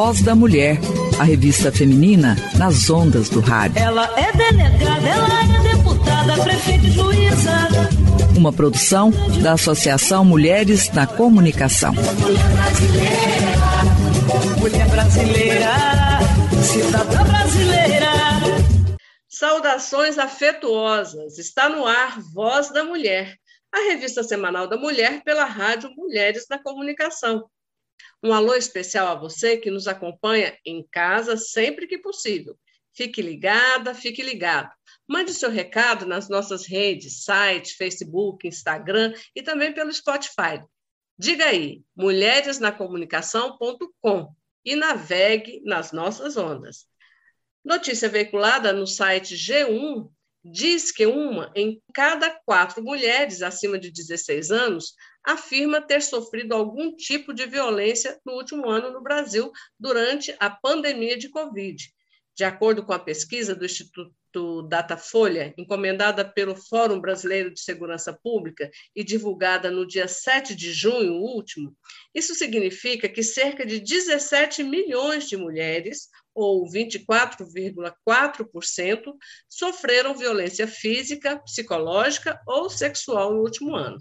Voz da Mulher, a revista feminina nas ondas do rádio. Ela é delegada, ela é deputada, prefeita e juíza. Uma produção da Associação Mulheres na Comunicação. Mulher brasileira, mulher brasileira, cidadã brasileira. Saudações afetuosas. Está no ar Voz da Mulher, a revista semanal da mulher pela rádio Mulheres na Comunicação. Um alô especial a você que nos acompanha em casa sempre que possível. Fique ligada, fique ligado. Mande seu recado nas nossas redes, site, Facebook, Instagram e também pelo Spotify. Diga aí, mulheresnacomunicação.com e navegue nas nossas ondas. Notícia veiculada no site G1 diz que uma em cada quatro mulheres acima de 16 anos afirma ter sofrido algum tipo de violência no último ano no Brasil durante a pandemia de Covid. De acordo com a pesquisa do Instituto Datafolha, encomendada pelo Fórum Brasileiro de Segurança Pública e divulgada no dia 7 de junho último, isso significa que cerca de 17 milhões de mulheres, ou 24,4%, sofreram violência física, psicológica ou sexual no último ano.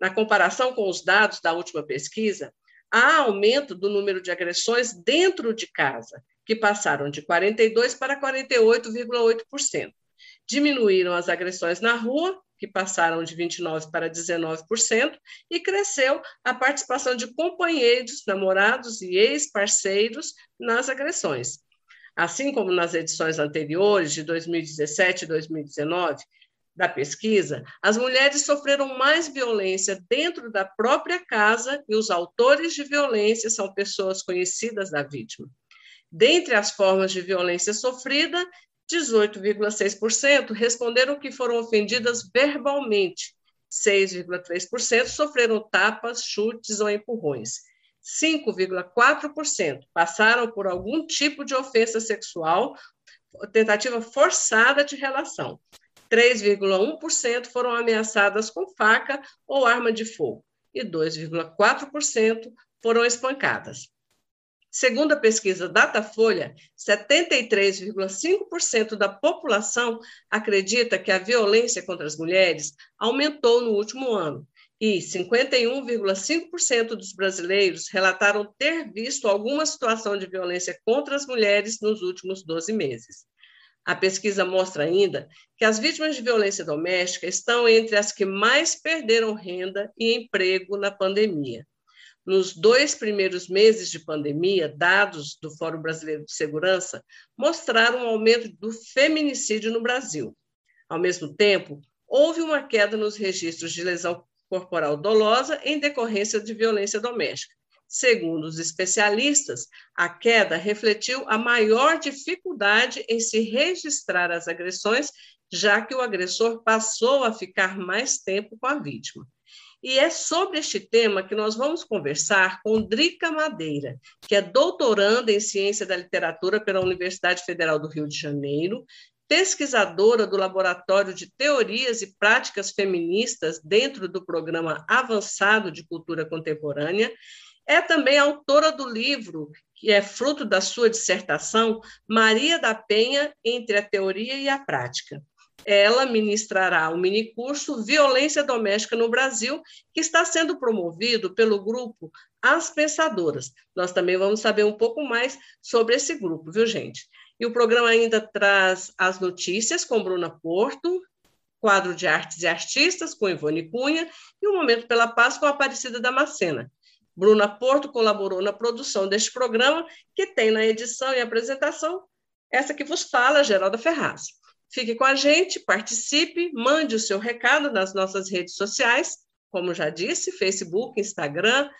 Na comparação com os dados da última pesquisa, há aumento do número de agressões dentro de casa, que passaram de 42% para 48,8%. Diminuíram as agressões na rua, que passaram de 29% para 19%, e cresceu a participação de companheiros, namorados e ex-parceiros nas agressões. Assim como nas edições anteriores, de 2017 e 2019, da pesquisa, as mulheres sofreram mais violência dentro da própria casa e os autores de violência são pessoas conhecidas da vítima. Dentre as formas de violência sofrida, 18,6% responderam que foram ofendidas verbalmente, 6,3% sofreram tapas, chutes ou empurrões. 5,4% passaram por algum tipo de ofensa sexual, tentativa forçada de relação. 3,1% foram ameaçadas com faca ou arma de fogo e 2,4% foram espancadas. Segundo a pesquisa Datafolha, 73,5% da população acredita que a violência contra as mulheres aumentou no último ano e 51,5% dos brasileiros relataram ter visto alguma situação de violência contra as mulheres nos últimos 12 meses. A pesquisa mostra ainda que as vítimas de violência doméstica estão entre as que mais perderam renda e emprego na pandemia. Nos dois primeiros meses de pandemia, dados do Fórum Brasileiro de Segurança mostraram um aumento do feminicídio no Brasil. Ao mesmo tempo, houve uma queda nos registros de lesão corporal dolosa em decorrência de violência doméstica. Segundo os especialistas, a queda refletiu a maior dificuldade em se registrar as agressões, já que o agressor passou a ficar mais tempo com a vítima. E é sobre este tema que nós vamos conversar com Drica Madeira, que é doutoranda em Ciência da Literatura pela Universidade Federal do Rio de Janeiro, pesquisadora do Laboratório de Teorias e Práticas Feministas dentro do Programa Avançado de Cultura Contemporânea é também autora do livro, que é fruto da sua dissertação, Maria da Penha entre a Teoria e a Prática. Ela ministrará o minicurso Violência Doméstica no Brasil, que está sendo promovido pelo grupo As Pensadoras. Nós também vamos saber um pouco mais sobre esse grupo, viu, gente? E o programa ainda traz as notícias com Bruna Porto, quadro de artes e artistas com Ivone Cunha e o Momento pela Paz com a Aparecida Damascena. Bruna Porto colaborou na produção deste programa, que tem na edição e apresentação essa que vos fala, Geralda Ferraz. Fique com a gente, participe, mande o seu recado nas nossas redes sociais, como já disse, Facebook, Instagram,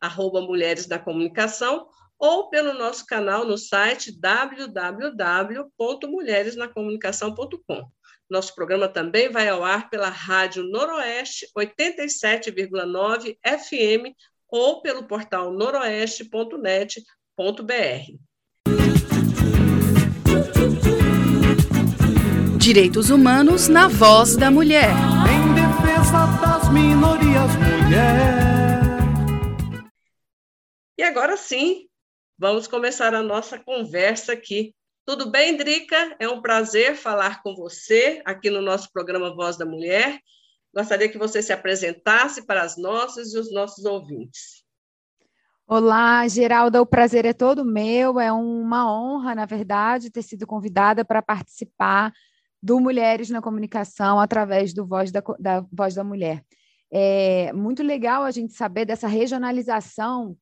arroba Mulheres da Comunicação, ou pelo nosso canal no site www.mulheresnacomunicação.com. Nosso programa também vai ao ar pela Rádio Noroeste 87,9 FM ou pelo portal noroeste.net.br. Direitos Humanos na Voz da Mulher. Em defesa das minorias, mulher. E agora sim, Vamos começar a nossa conversa aqui. Tudo bem, Drica? É um prazer falar com você aqui no nosso programa Voz da Mulher. Gostaria que você se apresentasse para as nossas e os nossos ouvintes. Olá, Geralda, o prazer é todo meu. É uma honra, na verdade, ter sido convidada para participar do Mulheres na Comunicação através do Voz da, da Voz da Mulher. É muito legal a gente saber dessa regionalização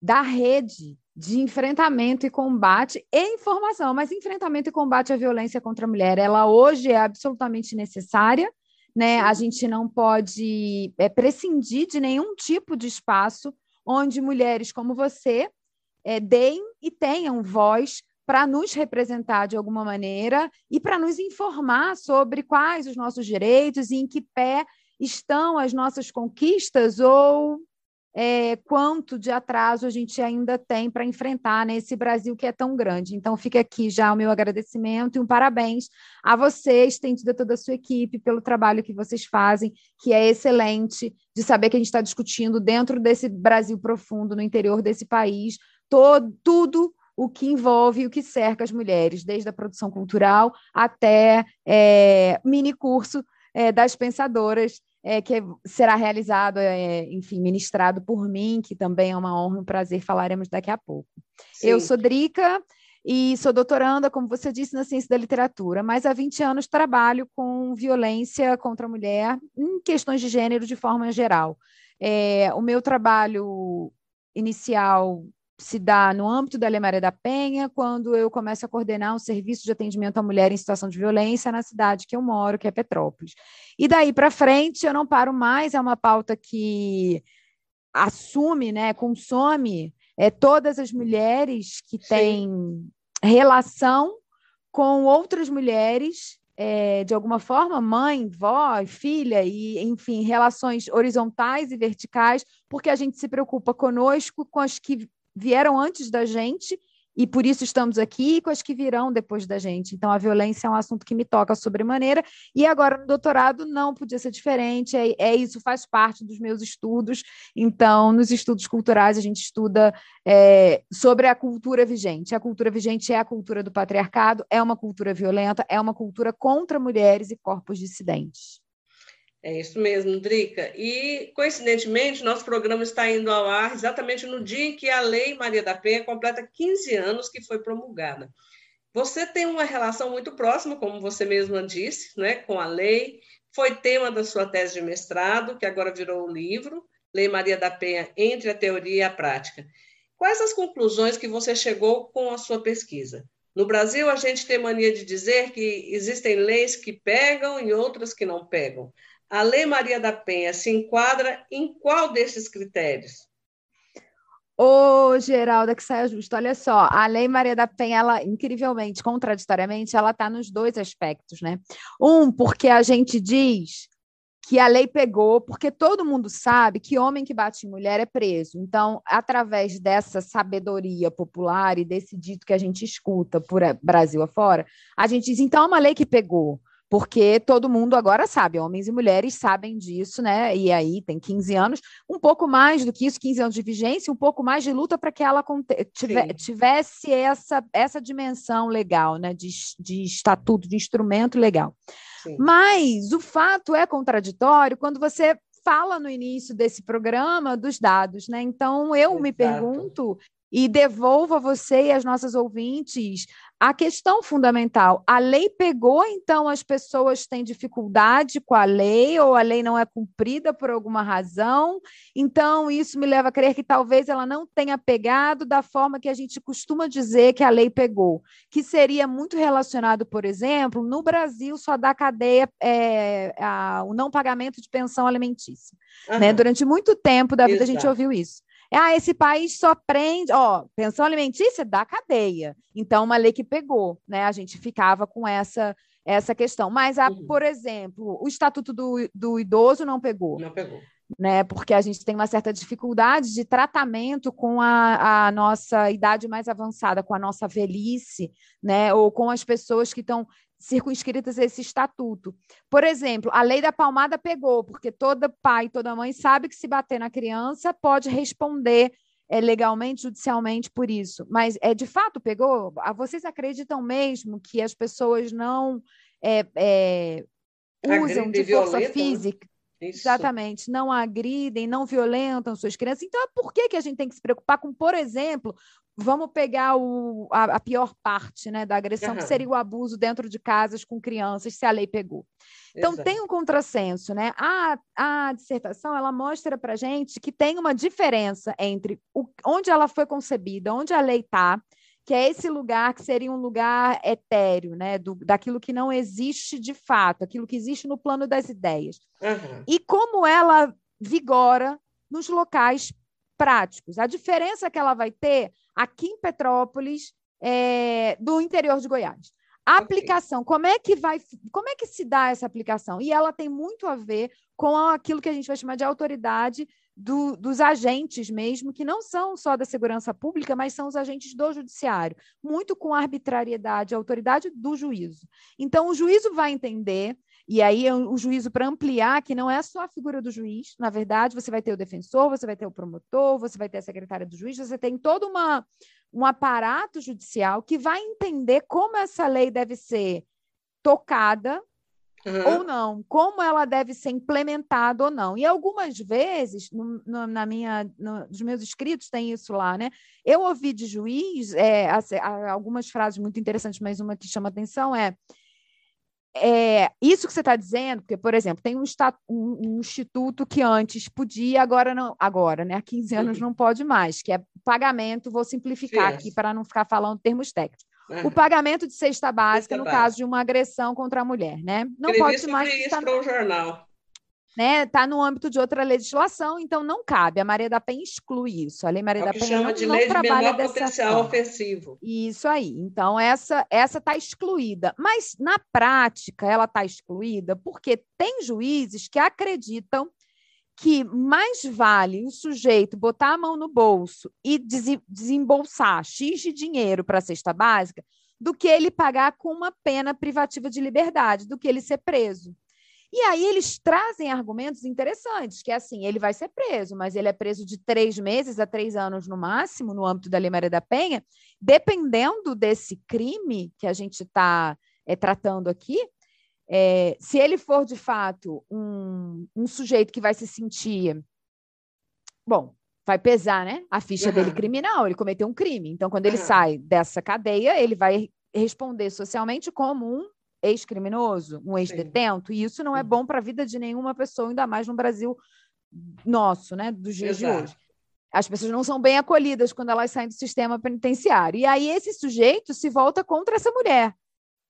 da rede de enfrentamento e combate e informação, mas enfrentamento e combate à violência contra a mulher, ela hoje é absolutamente necessária, né? A gente não pode é, prescindir de nenhum tipo de espaço onde mulheres como você é, deem e tenham voz para nos representar de alguma maneira e para nos informar sobre quais os nossos direitos e em que pé estão as nossas conquistas ou é, quanto de atraso a gente ainda tem para enfrentar nesse Brasil que é tão grande. Então, fica aqui já o meu agradecimento e um parabéns a você, estendido a toda a sua equipe, pelo trabalho que vocês fazem, que é excelente, de saber que a gente está discutindo dentro desse Brasil profundo, no interior desse país, todo, tudo o que envolve e o que cerca as mulheres, desde a produção cultural até é, mini curso é, das pensadoras é, que será realizado, é, enfim, ministrado por mim, que também é uma honra e um prazer, falaremos daqui a pouco. Sim. Eu sou Drica e sou doutoranda, como você disse, na ciência da literatura, mas há 20 anos trabalho com violência contra a mulher em questões de gênero de forma geral. É, o meu trabalho inicial se dá no âmbito da Lei Maria da Penha, quando eu começo a coordenar um serviço de atendimento à mulher em situação de violência na cidade que eu moro, que é Petrópolis. E daí para frente eu não paro mais, é uma pauta que assume, né, consome é, todas as mulheres que Sim. têm relação com outras mulheres é, de alguma forma, mãe, vó, filha, e, enfim, relações horizontais e verticais, porque a gente se preocupa conosco, com as que vieram antes da gente e por isso estamos aqui com as que virão depois da gente. Então, a violência é um assunto que me toca sobremaneira, e agora no doutorado não podia ser diferente, é, é isso faz parte dos meus estudos. Então, nos estudos culturais, a gente estuda é, sobre a cultura vigente. A cultura vigente é a cultura do patriarcado, é uma cultura violenta, é uma cultura contra mulheres e corpos dissidentes. É isso mesmo, Drica. E, coincidentemente, nosso programa está indo ao ar exatamente no dia em que a Lei Maria da Penha completa 15 anos que foi promulgada. Você tem uma relação muito próxima, como você mesma disse, né, com a lei. Foi tema da sua tese de mestrado, que agora virou o livro, Lei Maria da Penha entre a teoria e a prática. Quais as conclusões que você chegou com a sua pesquisa? No Brasil, a gente tem mania de dizer que existem leis que pegam e outras que não pegam. A Lei Maria da Penha se enquadra em qual desses critérios? Ô, Geralda, que saia justo. Olha só, a Lei Maria da Penha, ela, incrivelmente, contraditoriamente, ela está nos dois aspectos, né? Um, porque a gente diz que a lei pegou, porque todo mundo sabe que homem que bate em mulher é preso. Então, através dessa sabedoria popular e desse dito que a gente escuta por Brasil afora, a gente diz, então, é uma lei que pegou porque todo mundo agora sabe, homens e mulheres sabem disso, né? E aí tem 15 anos, um pouco mais do que isso, 15 anos de vigência, um pouco mais de luta para que ela tivesse essa, essa dimensão legal, né? De, de estatuto, de instrumento legal. Sim. Mas o fato é contraditório quando você fala no início desse programa dos dados, né? Então eu Exato. me pergunto e devolvo a você e às nossas ouvintes a questão fundamental, a lei pegou, então as pessoas têm dificuldade com a lei, ou a lei não é cumprida por alguma razão, então isso me leva a crer que talvez ela não tenha pegado da forma que a gente costuma dizer que a lei pegou, que seria muito relacionado, por exemplo, no Brasil só dá cadeia é, a, o não pagamento de pensão alimentícia. Uhum. Né? Durante muito tempo da vida Exato. a gente ouviu isso. Ah, esse país só prende, ó, pensão alimentícia da cadeia. Então, uma lei que pegou, né? A gente ficava com essa essa questão. Mas, a, uhum. por exemplo, o Estatuto do, do Idoso não pegou. Não pegou. Né, porque a gente tem uma certa dificuldade de tratamento com a, a nossa idade mais avançada, com a nossa velhice, né, ou com as pessoas que estão circunscritas a esse estatuto. Por exemplo, a lei da palmada pegou, porque todo pai, toda mãe sabe que se bater na criança pode responder é, legalmente, judicialmente por isso. Mas é de fato pegou? Ah, vocês acreditam mesmo que as pessoas não é, é, usam de força né? física? Isso. Exatamente, não agridem, não violentam suas crianças. Então, por que, que a gente tem que se preocupar com, por exemplo, vamos pegar o, a, a pior parte né, da agressão, uhum. que seria o abuso dentro de casas com crianças, se a lei pegou. Então, Exato. tem um contrassenso, né? A, a dissertação, ela mostra para gente que tem uma diferença entre o, onde ela foi concebida, onde a lei está, que é esse lugar que seria um lugar etéreo, né? Do, daquilo que não existe de fato, aquilo que existe no plano das ideias. Uhum. E como ela vigora nos locais práticos. A diferença que ela vai ter aqui em Petrópolis, é, do interior de Goiás. A aplicação, okay. como é que vai, como é que se dá essa aplicação? E ela tem muito a ver com aquilo que a gente vai chamar de autoridade do, dos agentes mesmo, que não são só da segurança pública, mas são os agentes do judiciário, muito com arbitrariedade, autoridade do juízo. Então, o juízo vai entender e aí o juízo para ampliar, que não é só a figura do juiz, na verdade, você vai ter o defensor, você vai ter o promotor, você vai ter a secretária do juiz, você tem todo uma, um aparato judicial que vai entender como essa lei deve ser tocada uhum. ou não, como ela deve ser implementada ou não. E algumas vezes, no, no, na minha, no, nos meus escritos tem isso lá, né? Eu ouvi de juiz é, algumas frases muito interessantes, mas uma que chama atenção é é, isso que você está dizendo, porque, por exemplo, tem um, um, um, instituto que antes podia, agora não, agora, né? Há 15 anos não pode mais, que é pagamento, vou simplificar Sim. aqui para não ficar falando termos técnicos. Uhum. O pagamento de cesta básica cesta no básica. caso de uma agressão contra a mulher, né? Não pode mais. Isso para o jornal né, está no âmbito de outra legislação, então não cabe. A Maria da Penha exclui isso. A Lei Maria é da Penha chama não, de não lei trabalha de menor potencial forma. ofensivo. Isso aí. Então essa essa está excluída, mas na prática ela está excluída porque tem juízes que acreditam que mais vale o sujeito botar a mão no bolso e desembolsar X de dinheiro para a cesta básica do que ele pagar com uma pena privativa de liberdade, do que ele ser preso. E aí eles trazem argumentos interessantes, que é assim, ele vai ser preso, mas ele é preso de três meses a três anos no máximo, no âmbito da Lei Maria da Penha, dependendo desse crime que a gente está é, tratando aqui, é, se ele for de fato um, um sujeito que vai se sentir. Bom, vai pesar, né? A ficha uhum. dele criminal, ele cometeu um crime. Então, quando ele uhum. sai dessa cadeia, ele vai responder socialmente como um ex-criminoso, um ex-detento, e isso não é bom para a vida de nenhuma pessoa, ainda mais no Brasil nosso, né, dos dias Exato. de hoje. As pessoas não são bem acolhidas quando elas saem do sistema penitenciário. E aí esse sujeito se volta contra essa mulher.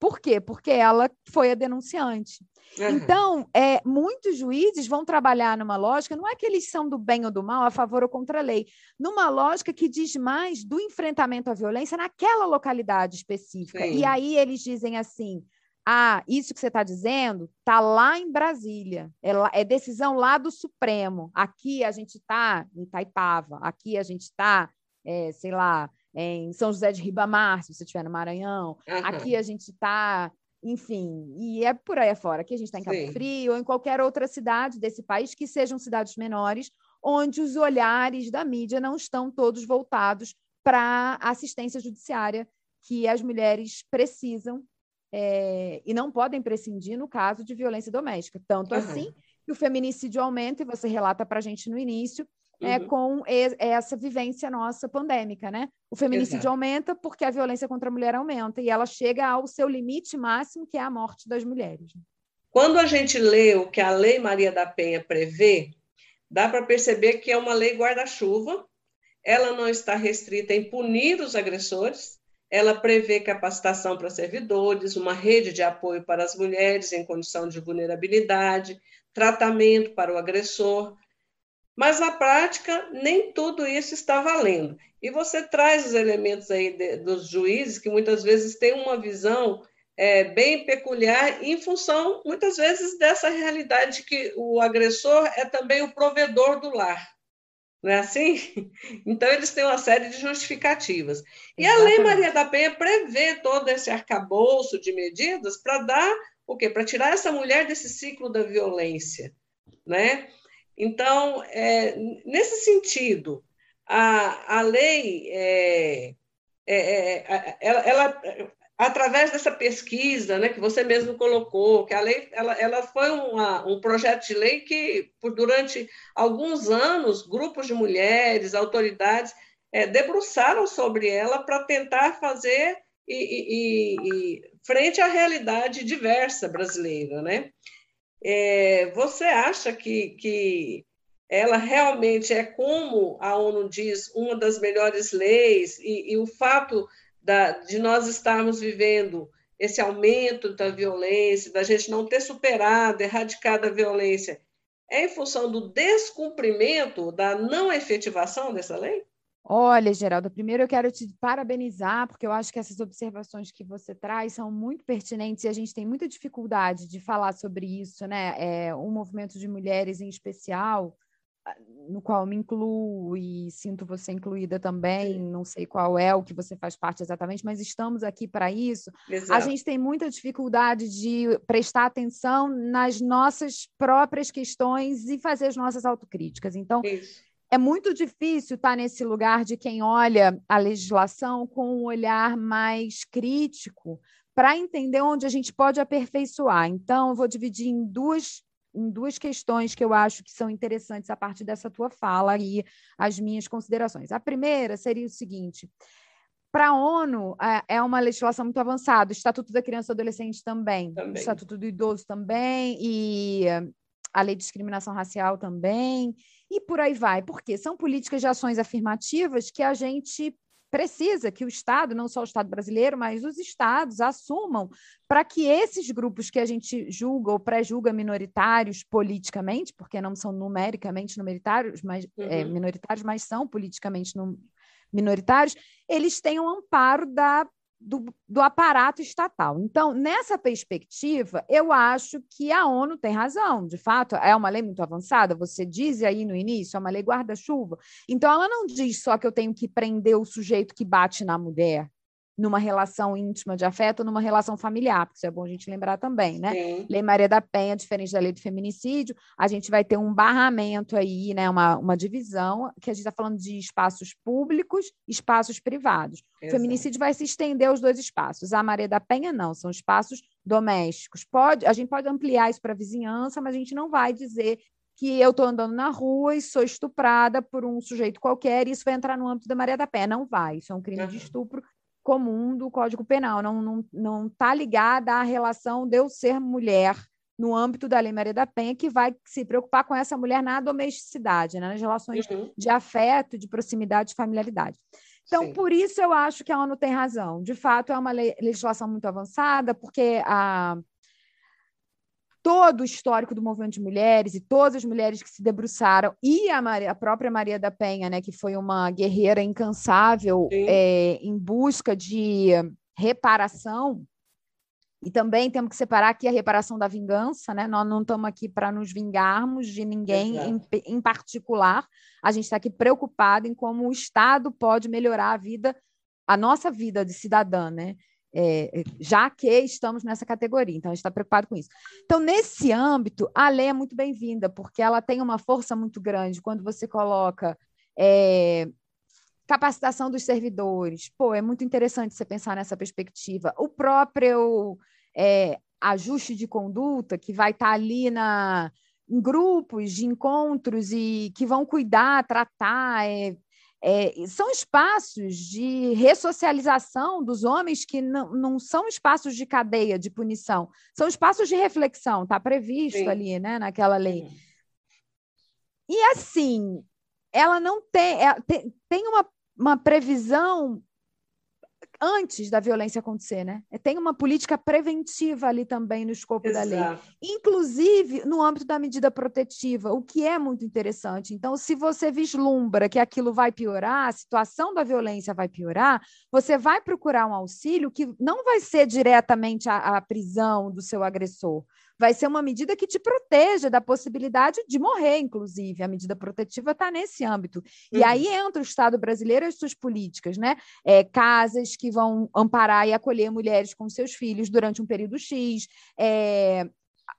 Por quê? Porque ela foi a denunciante. Uhum. Então, é, muitos juízes vão trabalhar numa lógica, não é que eles são do bem ou do mal, a favor ou contra a lei, numa lógica que diz mais do enfrentamento à violência naquela localidade específica. Sim. E aí eles dizem assim: ah, isso que você está dizendo está lá em Brasília, é, é, decisão lá do Supremo. Aqui a gente está em Itaipava, aqui a gente está, é, sei lá, em São José de Ribamar, se você estiver no Maranhão, uhum. aqui a gente está, enfim, e é por aí afora. Aqui a gente está em Cabo Sim. Frio ou em qualquer outra cidade desse país que sejam cidades menores, onde os olhares da mídia não estão todos voltados para a assistência judiciária que as mulheres precisam é, e não podem prescindir no caso de violência doméstica. Tanto uhum. assim que o feminicídio aumenta, e você relata para a gente no início, é, uhum. com essa vivência nossa pandêmica, né? O feminicídio Exato. aumenta porque a violência contra a mulher aumenta e ela chega ao seu limite máximo, que é a morte das mulheres. Quando a gente lê o que a Lei Maria da Penha prevê, dá para perceber que é uma lei guarda-chuva, ela não está restrita em punir os agressores, ela prevê capacitação para servidores, uma rede de apoio para as mulheres em condição de vulnerabilidade, tratamento para o agressor. Mas na prática, nem tudo isso está valendo. E você traz os elementos aí de, dos juízes, que muitas vezes têm uma visão é, bem peculiar, em função, muitas vezes, dessa realidade que o agressor é também o provedor do lar. Não é assim? Então, eles têm uma série de justificativas. E Exatamente. a Lei Maria da Penha prevê todo esse arcabouço de medidas para dar o quê? Para tirar essa mulher desse ciclo da violência. Né? Então, é, nesse sentido, a, a lei, é, é, é, ela, ela, através dessa pesquisa né, que você mesmo colocou, que a lei ela, ela foi uma, um projeto de lei que, por, durante alguns anos, grupos de mulheres, autoridades, é, debruçaram sobre ela para tentar fazer e, e, e, frente à realidade diversa brasileira. Né? É, você acha que, que ela realmente é, como a ONU diz, uma das melhores leis, e, e o fato da, de nós estarmos vivendo esse aumento da violência, da gente não ter superado, erradicado a violência, é em função do descumprimento, da não efetivação dessa lei? Olha, Geralda, primeiro eu quero te parabenizar, porque eu acho que essas observações que você traz são muito pertinentes e a gente tem muita dificuldade de falar sobre isso, né? É, o movimento de mulheres em especial, no qual me incluo e sinto você incluída também, não sei qual é o que você faz parte exatamente, mas estamos aqui para isso. Exato. A gente tem muita dificuldade de prestar atenção nas nossas próprias questões e fazer as nossas autocríticas. Então, isso. É muito difícil estar nesse lugar de quem olha a legislação com um olhar mais crítico para entender onde a gente pode aperfeiçoar. Então, eu vou dividir em duas em duas questões que eu acho que são interessantes a partir dessa tua fala e as minhas considerações. A primeira seria o seguinte: para a ONU é, é uma legislação muito avançada, o Estatuto da Criança e Adolescente também, também. o Estatuto do Idoso também, e a Lei de Discriminação Racial também, e por aí vai, porque são políticas de ações afirmativas que a gente precisa que o Estado, não só o Estado brasileiro, mas os estados assumam para que esses grupos que a gente julga ou pré-julga minoritários politicamente, porque não são numericamente minoritários, mas, é, uhum. é, minoritários, mas são politicamente minoritários, eles tenham amparo da do, do, aparato estatal. Então, nessa perspectiva, eu acho que a ONU tem razão. De fato, é uma lei muito avançada. Você diz aí no início, é uma lei guarda-chuva. Então, ela não diz só que eu tenho que prender o sujeito que bate na mulher numa relação íntima de afeto ou numa relação familiar, porque isso é bom a gente lembrar também, né? Sim. Lei Maria da Penha, diferente da lei do feminicídio, a gente vai ter um barramento aí, né? Uma, uma divisão, que a gente está falando de espaços públicos espaços privados. Exato. O feminicídio vai se estender aos dois espaços. A Maria da Penha não, são espaços domésticos. Pode, a gente pode ampliar isso para a vizinhança, mas a gente não vai dizer que eu estou andando na rua e sou estuprada por um sujeito qualquer, e isso vai entrar no âmbito da Maria da Penha. Não vai, isso é um crime uhum. de estupro comum do Código Penal, não está não, não tá ligada à relação de eu ser mulher no âmbito da Lei Maria da Penha, que vai se preocupar com essa mulher na domesticidade, né? nas relações uhum. de afeto, de proximidade, de familiaridade. Então, Sim. por isso eu acho que a ONU tem razão. De fato, é uma legislação muito avançada, porque a, todo o histórico do movimento de mulheres e todas as mulheres que se debruçaram, e a, Maria, a própria Maria da Penha, né, que foi uma guerreira incansável é, em busca de reparação, e também temos que separar aqui a reparação da vingança, né? Nós não estamos aqui para nos vingarmos de ninguém em, em, particular. A gente está aqui preocupado em como o Estado pode melhorar a vida, a nossa vida de cidadã, né? É, já que estamos nessa categoria, então a gente está preocupado com isso. Então, nesse âmbito, a lei é muito bem-vinda, porque ela tem uma força muito grande quando você coloca é, capacitação dos servidores. Pô, é muito interessante você pensar nessa perspectiva. O próprio é, ajuste de conduta, que vai estar tá ali na, em grupos de encontros e que vão cuidar, tratar, é, é, são espaços de ressocialização dos homens que não, não são espaços de cadeia, de punição, são espaços de reflexão, está previsto Sim. ali, né, naquela lei. Sim. E assim, ela não tem, é, tem, tem uma, uma previsão antes da violência acontecer, né? Tem uma política preventiva ali também no escopo Exato. da lei, inclusive no âmbito da medida protetiva, o que é muito interessante. Então, se você vislumbra que aquilo vai piorar, a situação da violência vai piorar, você vai procurar um auxílio que não vai ser diretamente a, a prisão do seu agressor, vai ser uma medida que te proteja da possibilidade de morrer, inclusive. A medida protetiva está nesse âmbito. Uhum. E aí entra o Estado brasileiro e as suas políticas, né? É, casas que vão amparar e acolher mulheres com seus filhos durante um período X, é,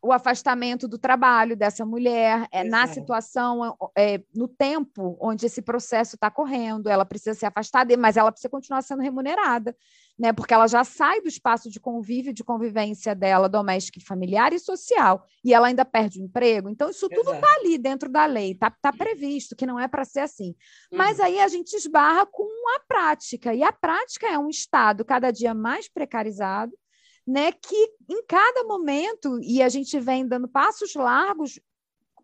o afastamento do trabalho dessa mulher, é, na situação, é, no tempo onde esse processo está correndo, ela precisa ser afastada, mas ela precisa continuar sendo remunerada, né? Porque ela já sai do espaço de convívio, de convivência dela, doméstica, familiar e social, e ela ainda perde o emprego. Então, isso tudo está ali dentro da lei, está tá previsto que não é para ser assim. Uhum. Mas aí a gente esbarra com a prática, e a prática é um Estado cada dia mais precarizado né, que em cada momento, e a gente vem dando passos largos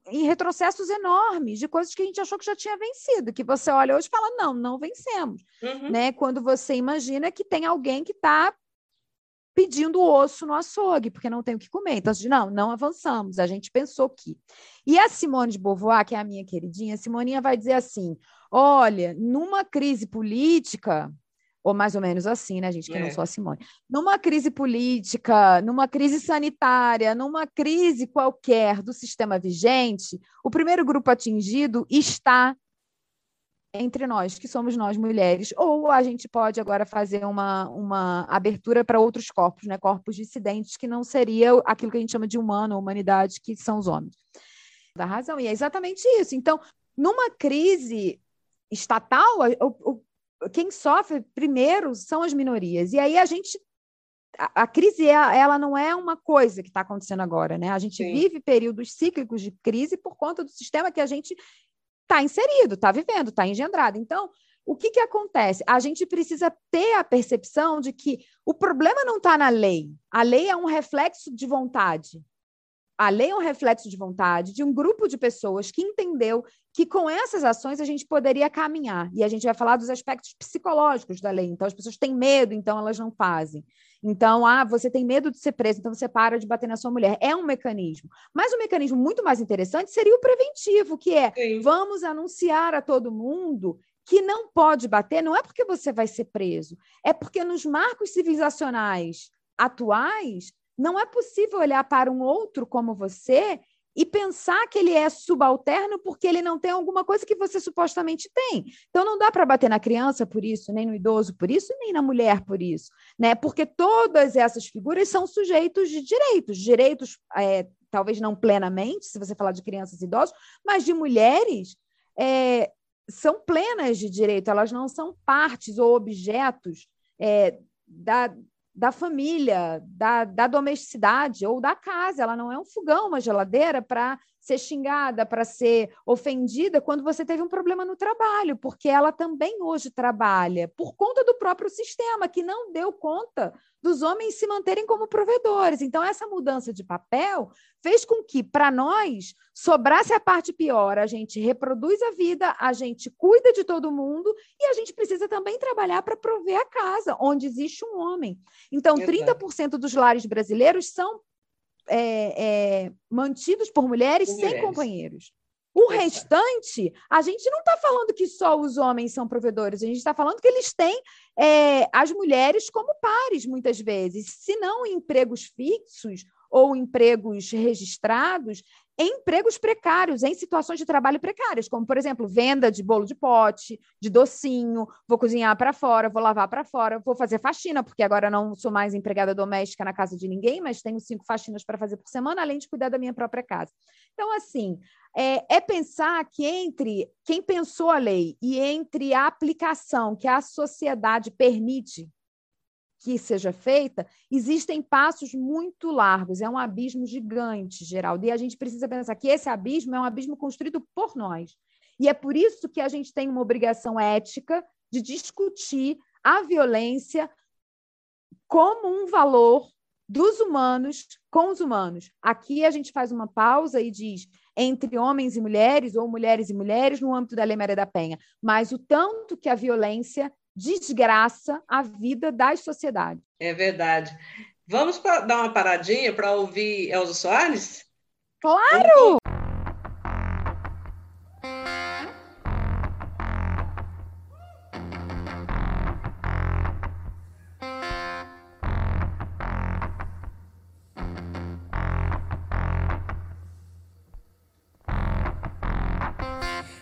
em retrocessos enormes de coisas que a gente achou que já tinha vencido, que você olha hoje e fala, não, não vencemos. Uhum. Né? Quando você imagina que tem alguém que está pedindo osso no açougue, porque não tem o que comer. Então, assim, não, não avançamos, a gente pensou que. E a Simone de Beauvoir, que é a minha queridinha, a Simoninha vai dizer assim, olha, numa crise política, ou mais ou menos assim, né, gente, que é. não sou a Simone. Numa crise política, numa crise sanitária, numa crise qualquer do sistema vigente, o primeiro grupo atingido está entre nós, que somos nós mulheres, ou a gente pode agora fazer uma, uma abertura para outros corpos, né, corpos dissidentes, que não seria aquilo que a gente chama de humano, humanidade, que são os homens. Da razão, e é exatamente isso. Então, numa crise estatal, o, o quem sofre primeiro são as minorias. E aí a gente. A, a crise ela não é uma coisa que está acontecendo agora, né? A gente Sim. vive períodos cíclicos de crise por conta do sistema que a gente está inserido, está vivendo, está engendrado. Então, o que, que acontece? A gente precisa ter a percepção de que o problema não está na lei. A lei é um reflexo de vontade. A lei é um reflexo de vontade de um grupo de pessoas que entendeu que com essas ações a gente poderia caminhar. E a gente vai falar dos aspectos psicológicos da lei. Então, as pessoas têm medo, então elas não fazem. Então, ah, você tem medo de ser preso, então você para de bater na sua mulher. É um mecanismo. Mas um mecanismo muito mais interessante seria o preventivo, que é Sim. vamos anunciar a todo mundo que não pode bater, não é porque você vai ser preso, é porque nos marcos civilizacionais atuais não é possível olhar para um outro como você e pensar que ele é subalterno porque ele não tem alguma coisa que você supostamente tem. Então não dá para bater na criança por isso, nem no idoso por isso, nem na mulher por isso, né? Porque todas essas figuras são sujeitos de direitos, direitos é, talvez não plenamente, se você falar de crianças e idosos, mas de mulheres é, são plenas de direito, elas não são partes ou objetos é, da, da família, da, da domesticidade ou da casa. Ela não é um fogão, uma geladeira para ser xingada, para ser ofendida quando você teve um problema no trabalho, porque ela também hoje trabalha por conta do próprio sistema, que não deu conta dos homens se manterem como provedores. Então, essa mudança de papel fez com que, para nós, sobrasse a parte pior. A gente reproduz a vida, a gente cuida de todo mundo e a gente precisa também trabalhar para prover a casa, onde existe um homem. Então, Exato. 30% dos lares brasileiros são é, é, mantidos por mulheres por sem mulheres. companheiros. O restante, a gente não está falando que só os homens são provedores, a gente está falando que eles têm é, as mulheres como pares, muitas vezes, se não em empregos fixos ou empregos registrados, em empregos precários, em situações de trabalho precárias, como, por exemplo, venda de bolo de pote, de docinho, vou cozinhar para fora, vou lavar para fora, vou fazer faxina, porque agora não sou mais empregada doméstica na casa de ninguém, mas tenho cinco faxinas para fazer por semana, além de cuidar da minha própria casa. Então, assim, é, é, pensar que entre quem pensou a lei e entre a aplicação que a sociedade permite que seja feita, existem passos muito largos, é um abismo gigante, Geraldo, e a gente precisa pensar que esse abismo é um abismo construído por nós. E é por isso que a gente tem uma obrigação ética de discutir a violência como um valor dos humanos com os humanos. Aqui a gente faz uma pausa e diz entre homens e mulheres ou mulheres e mulheres no âmbito da Lei Maria da Penha, mas o tanto que a violência desgraça a vida das sociedades. É verdade. Vamos dar uma paradinha para ouvir Elza Soares? Claro!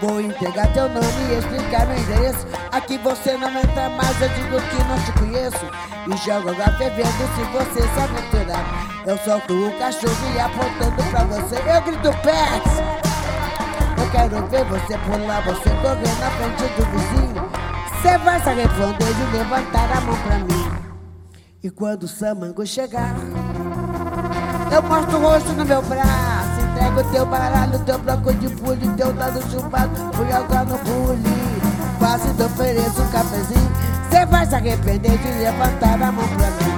Vou entregar teu nome e explicar meu endereço. Aqui você não entra mais, eu digo que não te conheço. E jogo água fervendo se você se aventurar. Eu solto o cachorro e apontando pra você, eu grito pés. Eu quero ver você pular, você correr na frente do vizinho. Você vai se arrepender de levantar a mão pra mim. E quando o Samango chegar. Eu mostro o rosto no meu braço, entrego teu baralho, teu bloco de pule, teu dado chupado, fui agora no pule. Quase te ofereço um cafezinho, cê vai se arrepender de levantar a mão pra mim.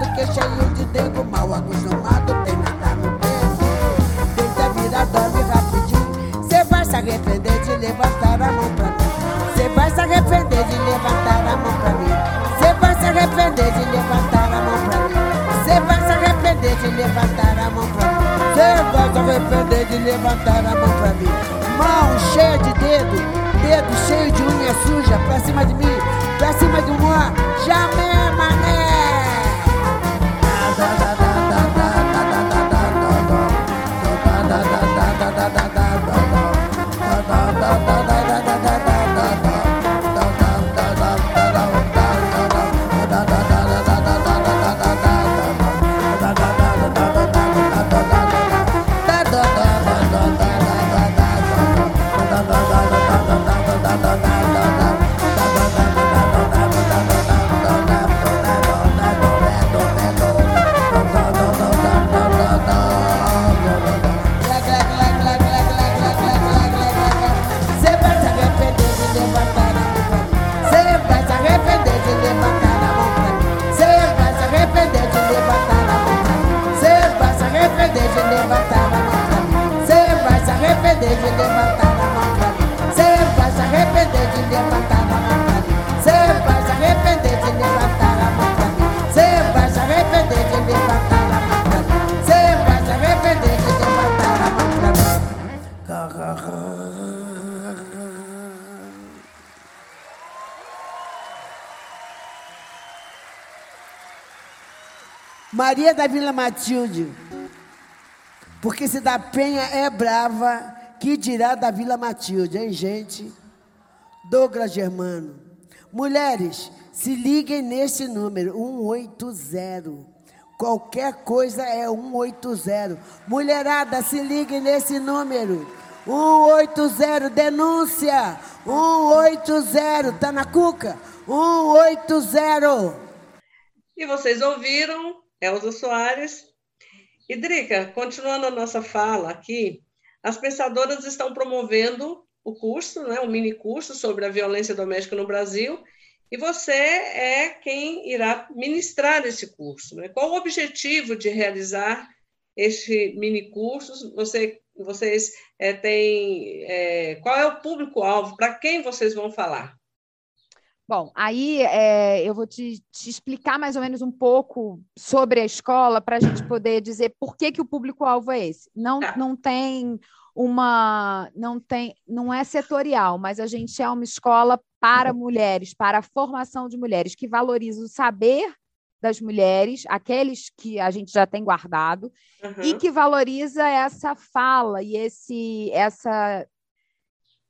mimado, que é cheio de dengo, mal acostumado, tem nada no tempo. Tenta virar dorme rapidinho. Cê vai se arrepender de levantar a mão pra mim. Cê vai se arrepender de levantar a mão pra mim. Cê vai se arrepender de levantar a mão pra mim. Cê vai se arrepender de levantar a mão pra mim. Cê vai se arrepender de levantar a mão pra mim. Mão cheia de dedo, dedo cheio de unha suja pra cima de mim, pra cima de uma, jamais mané. Cê Maria da Vila Matilde. Porque se da Penha é brava, que dirá da Vila Matilde, hein, gente? Douglas Germano. Mulheres, se liguem nesse número, 180. Qualquer coisa é 180. Mulherada, se liguem nesse número. 180, denúncia. 180, tá na cuca? 180. E vocês ouviram Elza Soares. E, Drica, continuando a nossa fala aqui, as pensadoras estão promovendo o curso, né, um mini curso sobre a violência doméstica no Brasil, e você é quem irá ministrar esse curso. Né? Qual o objetivo de realizar este mini curso? Você, vocês é, têm. É, qual é o público-alvo? Para quem vocês vão falar? Bom, aí é, eu vou te, te, explicar mais ou menos um pouco sobre a escola para a gente poder dizer por que, que o público-alvo é esse. Não, Tá. não tem uma. não tem, não é setorial, mas a gente é uma escola para mulheres, para a formação de mulheres, que valoriza o saber das mulheres, aqueles que a gente já tem guardado, Uhum. e que valoriza essa fala e esse, essa,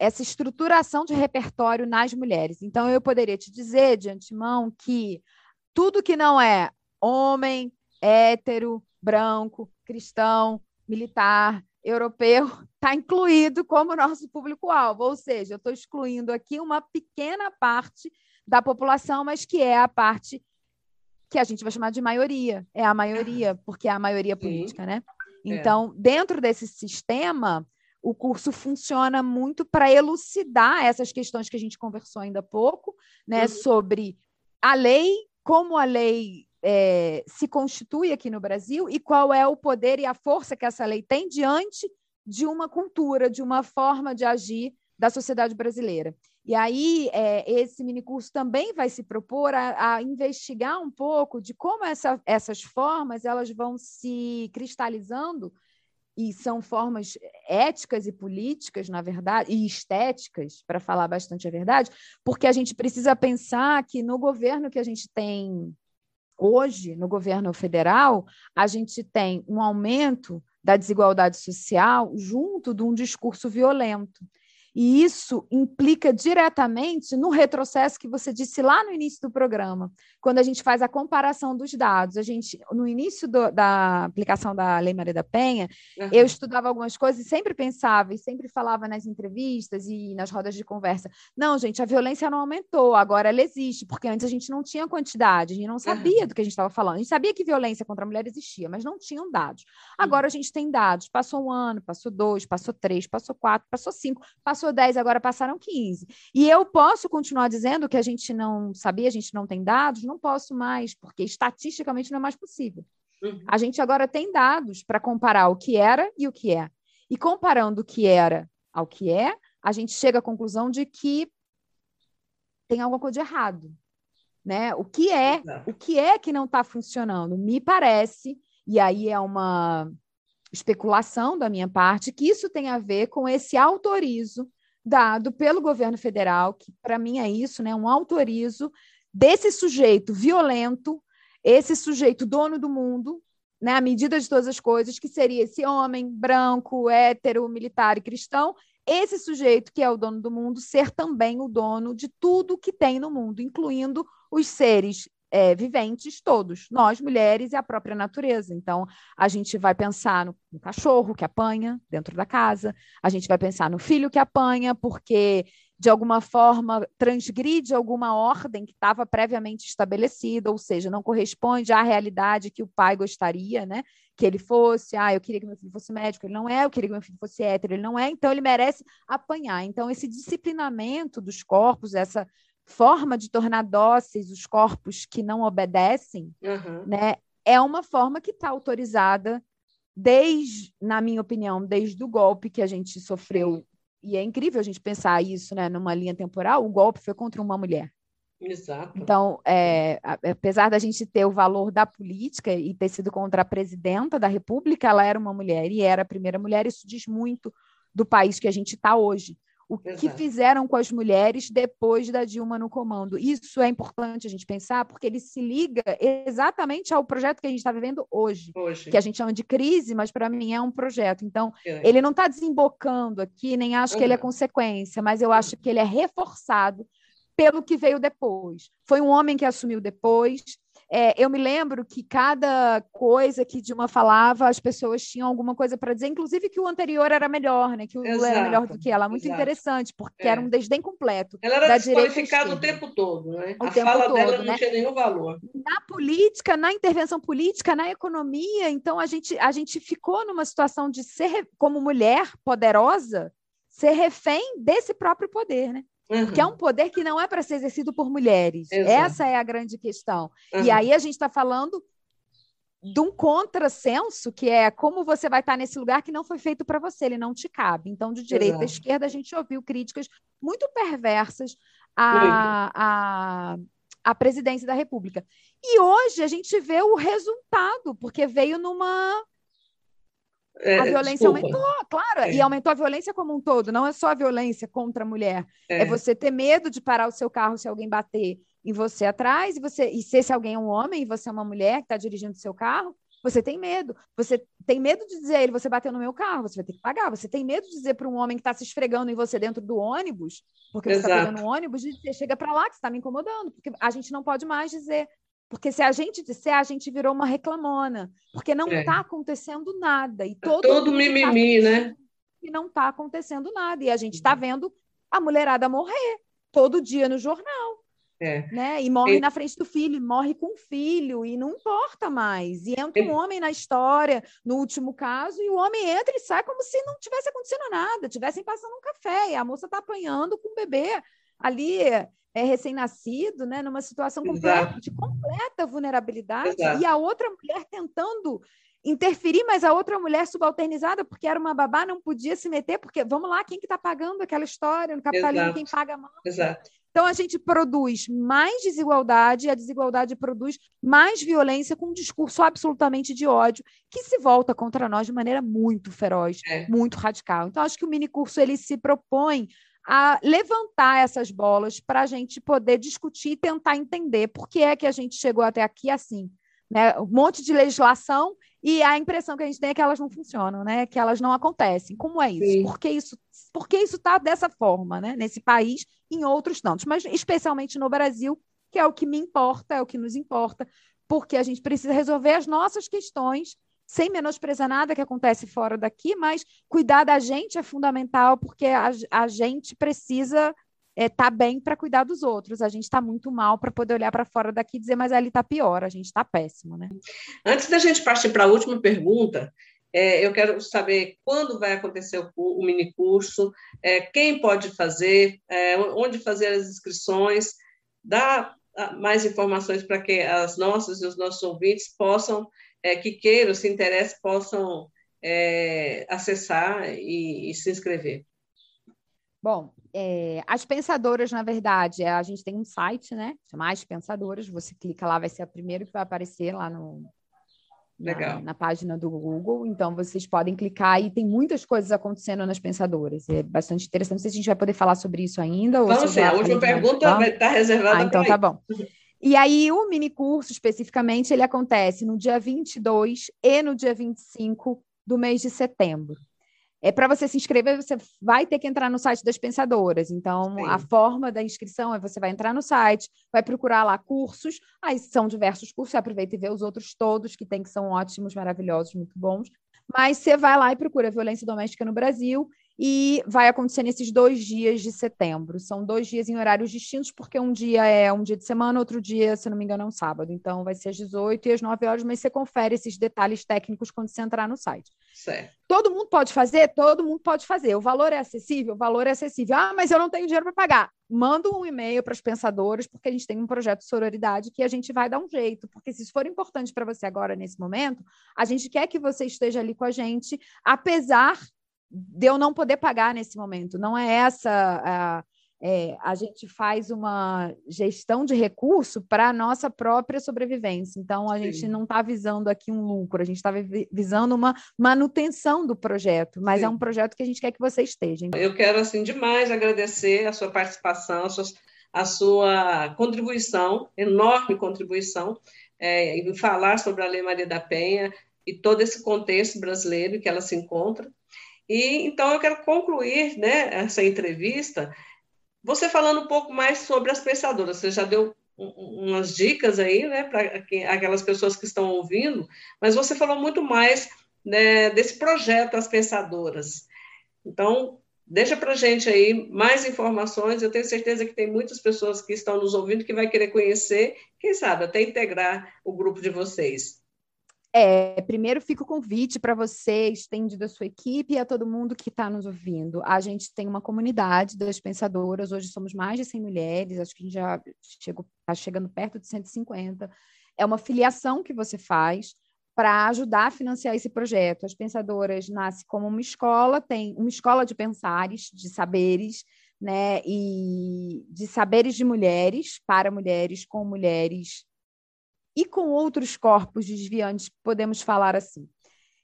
essa estruturação de repertório nas mulheres. Então, eu poderia te dizer de antemão que tudo que não é homem, hétero, branco, cristão, militar, europeu, está incluído como nosso público-alvo. Ou seja, eu estou excluindo aqui uma pequena parte da população, mas que é a parte que a gente vai chamar de maioria. É a maioria, porque é a maioria política, né? Então, dentro desse sistema, o curso funciona muito para elucidar essas questões que a gente conversou ainda há pouco, né? Uhum. Sobre a lei, como a lei é, se constitui aqui no Brasil e qual é o poder e a força que essa lei tem diante de uma cultura, de uma forma de agir da sociedade brasileira. E aí, é, esse minicurso também vai se propor a, a investigar um pouco de como essa, essas formas elas vão se cristalizando e são formas éticas e políticas, na verdade, e estéticas, para falar bastante a verdade, porque a gente precisa pensar que no governo que a gente tem hoje, no governo federal, a gente tem um aumento da desigualdade social junto de um discurso violento. E isso implica diretamente no retrocesso que você disse lá no início do programa, quando a gente faz a comparação dos dados. A gente, no início do, da aplicação da Lei Maria da Penha, Uhum. eu estudava algumas coisas e sempre pensava e sempre falava nas entrevistas e nas rodas de conversa: não, gente, a violência não aumentou, agora ela existe, porque antes a gente não tinha quantidade, a gente não sabia do que a gente estava falando. A gente sabia que violência contra a mulher existia, mas não tinham dados. Agora a gente tem dados. Passou um ano, passou dois, passou três, passou quatro, passou cinco, passou dez, agora passaram 15. E eu posso continuar dizendo que a gente não sabia, a gente não tem dados? Não posso mais, porque estatisticamente não é mais possível. Uhum. A gente agora tem dados para comparar o que era e o que é. E comparando o que era ao que é, a gente chega à conclusão de que tem alguma coisa de errado. Né? O que é, o que é que não está funcionando? Me parece, e aí é uma especulação da minha parte, que isso tem a ver com esse autorizo dado pelo governo federal, que para mim é isso, né? um autorizo desse sujeito violento, esse sujeito dono do mundo, né? a medida de todas as coisas, que seria esse homem branco, hétero, militar e cristão, esse sujeito que é o dono do mundo ser também o dono de tudo que tem no mundo, incluindo os seres é, viventes todos, nós mulheres e a própria natureza. Então, a gente vai pensar no, no, cachorro que apanha dentro da casa, a gente vai pensar no filho que apanha, porque de alguma forma transgride alguma ordem que estava previamente estabelecida, ou seja, não corresponde à realidade que o pai gostaria, né? Que ele fosse, ah, eu queria que meu filho fosse médico, ele não é, eu queria que meu filho fosse hétero, ele não é, então ele merece apanhar. Então, esse disciplinamento dos corpos, essa forma de tornar dóceis os corpos que não obedecem, Uhum. né, é uma forma que está autorizada desde, na minha opinião, desde o golpe que a gente sofreu. E é incrível a gente pensar isso, né, numa linha temporal. O golpe foi contra uma mulher. Exato. Então, é, apesar da gente ter o valor da política e ter sido contra a presidenta da República, ela era uma mulher e era a primeira mulher. Isso diz muito do país que a gente está hoje. O que Exato. fizeram com as mulheres depois da Dilma no comando. Isso é importante a gente pensar, porque ele se liga exatamente ao projeto que a gente está vivendo hoje, Hoje. que a gente chama de crise, mas para mim é um projeto. Então, É. ele não está desembocando aqui, nem acho que ele é Uhum. consequência, mas eu acho que ele é reforçado pelo que veio depois. Foi um homem que assumiu depois. É, eu me lembro que cada coisa que Dilma falava, as pessoas tinham alguma coisa para dizer, inclusive que o anterior era melhor, né? Que o Lula era melhor do que ela. Muito exato. interessante, porque É. era um desdém completo. Ela era desqualificada o tempo todo, né? O a fala todo, dela não né? tinha nenhum valor. na política, na intervenção política, na economia. Então, a gente, a gente ficou numa situação de ser, como mulher poderosa, ser refém desse próprio poder, né? Uhum. Que é um poder que não é para ser exercido por mulheres. Exato. Essa é a grande questão. Uhum. E aí a gente está falando de um contrassenso, que é como você vai estar nesse lugar que não foi feito para você, ele não te cabe. Então, de direita à esquerda, a gente ouviu críticas muito perversas à, à, à presidência da República. E hoje a gente vê o resultado, porque veio numa. É, A violência desculpa. aumentou, claro, É. e aumentou a violência como um todo, não é só a violência contra a mulher. É, É. você ter medo de parar o seu carro se alguém bater. em você atrás, e você e se esse alguém é um homem e você é uma mulher que está dirigindo o seu carro, você tem medo. Você tem medo de dizer a ele, você bateu no meu carro, você vai ter que pagar. Você tem medo de dizer para um homem que está se esfregando em você dentro do ônibus, porque você está pegando um ônibus, e você chega para lá que está me incomodando, porque a gente não pode mais dizer. Porque se a gente disser, a gente virou uma reclamona, porque não está é. Tá acontecendo nada. E todo, todo mimimi, tá né? E não está acontecendo nada. E a gente está vendo a mulherada morrer todo dia no jornal. É. Né? E morre na frente do filho, e morre com o filho, e não importa mais. E entra um homem na história, no último caso, e o homem entra e sai como se não tivesse acontecendo nada, tivessem passando um café, e a moça está apanhando com o bebê ali, é recém-nascido, né, numa situação completa, de completa vulnerabilidade, Exato. e a outra mulher tentando interferir, mas a outra mulher subalternizada, porque era uma babá, não podia se meter, porque vamos lá, quem que está pagando aquela história? No capitalismo, Exato. quem paga mais? Exato. Então, a gente produz mais desigualdade, e a desigualdade produz mais violência com um discurso absolutamente de ódio, que se volta contra nós de maneira muito feroz, é. muito radical. Então, acho que o minicurso ele se propõe a levantar essas bolas para a gente poder discutir e tentar entender por que é que a gente chegou até aqui assim. Né? Um monte de legislação e a impressão que a gente tem é que elas não funcionam, né? Que elas não acontecem. Como é isso? Sim. Por que isso por que isso está dessa forma, né? Nesse país, em outros tantos, mas especialmente no Brasil, que é o que me importa, é o que nos importa, porque a gente precisa resolver as nossas questões sem menosprezar nada que acontece fora daqui, mas cuidar da gente é fundamental, porque a, a gente precisa estar é, tá bem para cuidar dos outros. A gente está muito mal para poder olhar para fora daqui e dizer, mas ali está pior, a gente está péssimo, né? Antes da gente partir para a última pergunta, é, eu quero saber quando vai acontecer o, o mini curso, é, quem pode fazer, é, onde fazer as inscrições, dá ah, mais informações para que as nossas e os nossos ouvintes possam, é, que queiram, se interessem, possam é, acessar e, e, se inscrever. Bom, é, as pensadoras, na verdade, a gente tem um site, né? Chama As Pensadoras. Você clica lá, vai ser a primeira que vai aparecer lá no, na, na, página do Google. Então, vocês podem clicar e tem muitas coisas acontecendo nas pensadoras. É bastante interessante. Não sei se a gente vai poder falar sobre isso ainda. Vamos sim, a última pergunta vai estar reservada ah, então tá bom. E aí, o mini curso, especificamente, ele acontece no dia 22 e no dia 25 do mês de setembro. É para você se inscrever, você vai ter que entrar no site das pensadoras. Então, Sim. a forma da inscrição é você vai entrar no site, vai procurar lá cursos, aí são diversos cursos, aproveita e vê os outros todos que tem que são ótimos, maravilhosos, muito bons. Mas você vai lá e procura violência doméstica no Brasil e vai acontecer nesses dois dias de setembro. São dois dias em horários distintos, porque um dia é um dia de semana, outro dia, se não me engano, é um sábado. Então, vai ser às 18 e às 9 horas, mas você confere esses detalhes técnicos quando você entrar no site. Certo. Todo mundo pode fazer? Todo mundo pode fazer. O valor é acessível? O valor é acessível. Ah, mas eu não tenho dinheiro para pagar. Manda um e-mail para os pensadores, porque a gente tem um projeto de sororidade que a gente vai dar um jeito. Porque se isso for importante para você agora, nesse momento, a gente quer que você esteja ali com a gente, apesar de eu não poder pagar nesse momento. Não é essa. A, é, a gente faz uma gestão de recurso para a nossa própria sobrevivência. Então, a Sim. gente não está visando aqui um lucro, a gente está visando uma manutenção do projeto, mas é Sim. é um projeto que a gente quer que você esteja. Eu quero, assim, demais agradecer a sua participação, a sua, a sua contribuição, enorme contribuição, é, em falar sobre a Lei Maria da Penha e todo esse contexto brasileiro em que ela se encontra. E então eu quero concluir né, essa entrevista você falando um pouco mais sobre as pensadoras. Você já deu umas dicas aí, né, para aquelas pessoas que estão ouvindo, mas você falou muito mais né, desse projeto As Pensadoras. Então, deixa para gente aí mais informações. Eu tenho certeza que tem muitas pessoas que estão nos ouvindo que vai querer conhecer, quem sabe até integrar o grupo de vocês. É, primeiro fica o convite para você, estendido a sua equipe e a todo mundo que está nos ouvindo. A gente tem uma comunidade das pensadoras, hoje somos mais de 100 mulheres, acho que a gente já está chegando perto de 150. É uma filiação que você faz para ajudar a financiar esse projeto. As pensadoras nascem como uma escola, tem uma escola de pensares, de saberes, né, e de saberes de mulheres, para mulheres, com mulheres e com outros corpos desviantes, podemos falar assim,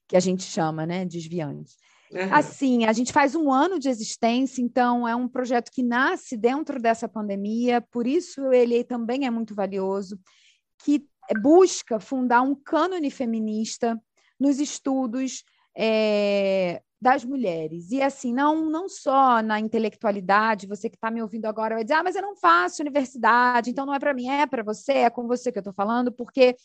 que a gente chama, né, desviantes. Uhum. Assim, a gente faz um ano de existência, então é um projeto que nasce dentro dessa pandemia, por isso ele também é muito valioso, que busca fundar um cânone feminista nos estudos é, das mulheres. E assim, não, não só na intelectualidade, você que está me ouvindo agora vai dizer, ah, mas eu não faço universidade, então não é para mim, é para você, é com você que eu estou falando, porque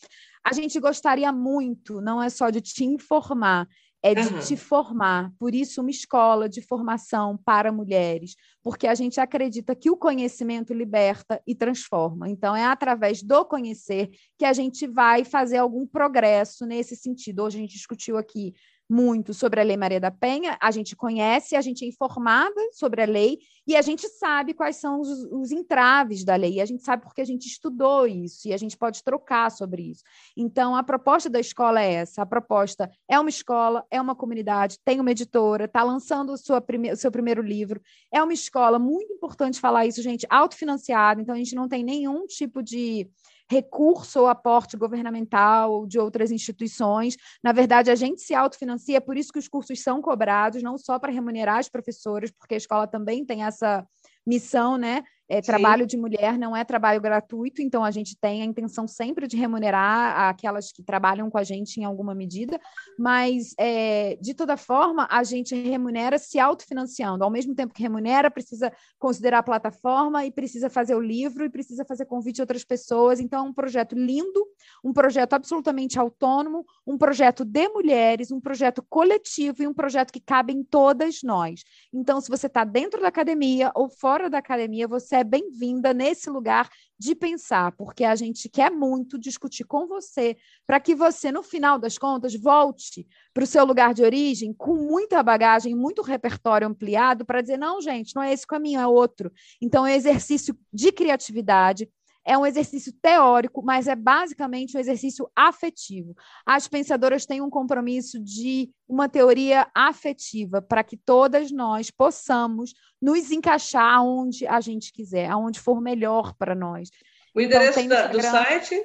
a gente gostaria muito, não é só de te informar, é de uhum. te formar. Por isso, uma escola de formação para mulheres, porque a gente acredita que o conhecimento liberta e transforma. Então, é através do conhecer que a gente vai fazer algum progresso nesse sentido. Hoje a gente discutiu aqui muito sobre a Lei Maria da Penha, a gente conhece, a gente é informada sobre a lei e a gente sabe quais são os, os, entraves da lei, a gente sabe porque a gente estudou isso e a gente pode trocar sobre isso. Então, a proposta da escola é essa: a proposta é uma escola, é uma comunidade, tem uma editora, está lançando o, sua prime seu primeiro livro, é uma escola, muito importante falar isso, gente, autofinanciada, então a gente não tem nenhum tipo de recurso ou aporte governamental ou de outras instituições. Na verdade, a gente se autofinancia, é por isso que os cursos são cobrados, não só para remunerar as professoras, porque a escola também tem essa missão, né, é, trabalho de mulher não é trabalho gratuito, então a gente tem a intenção sempre de remunerar aquelas que trabalham com a gente em alguma medida, mas é, de toda forma a gente remunera se autofinanciando. Ao mesmo tempo que remunera, precisa considerar a plataforma e precisa fazer o livro e precisa fazer convite a outras pessoas. Então é um projeto lindo, um projeto absolutamente autônomo, um projeto de mulheres, um projeto coletivo e um projeto que cabe em todas nós. Então, se você está dentro da academia ou fora da academia, você é bem-vinda nesse lugar de pensar, porque a gente quer muito discutir com você, para que você, no final das contas, volte para o seu lugar de origem com muita bagagem, muito repertório ampliado, para dizer: não, gente, não é esse caminho, é outro. Então, é exercício de criatividade, é um exercício teórico, mas é basicamente um exercício afetivo. As pensadoras têm um compromisso de uma teoria afetiva para que todas nós possamos nos encaixar onde a gente quiser, aonde for melhor para nós. O endereço então, do site?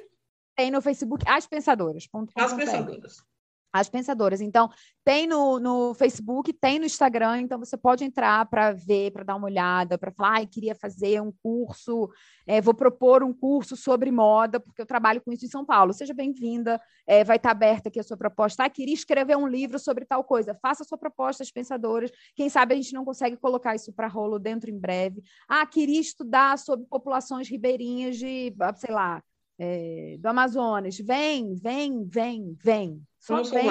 Tem no Facebook As Pensadoras. As Pensadoras as pensadoras. Então, tem no, no Facebook, tem no Instagram, então você pode entrar para ver, para dar uma olhada, para falar, ai, queria fazer um curso, é, vou propor um curso sobre moda, porque eu trabalho com isso em São Paulo. Seja bem-vinda, é, vai estar aberta aqui a sua proposta. Ah, queria escrever um livro sobre tal coisa, faça a sua proposta, as pensadoras. Quem sabe a gente não consegue colocar isso para rolo dentro em breve. Ah, queria estudar sobre populações ribeirinhas de, sei lá, é, do Amazonas. Vem, vem, vem, vem. Só vem,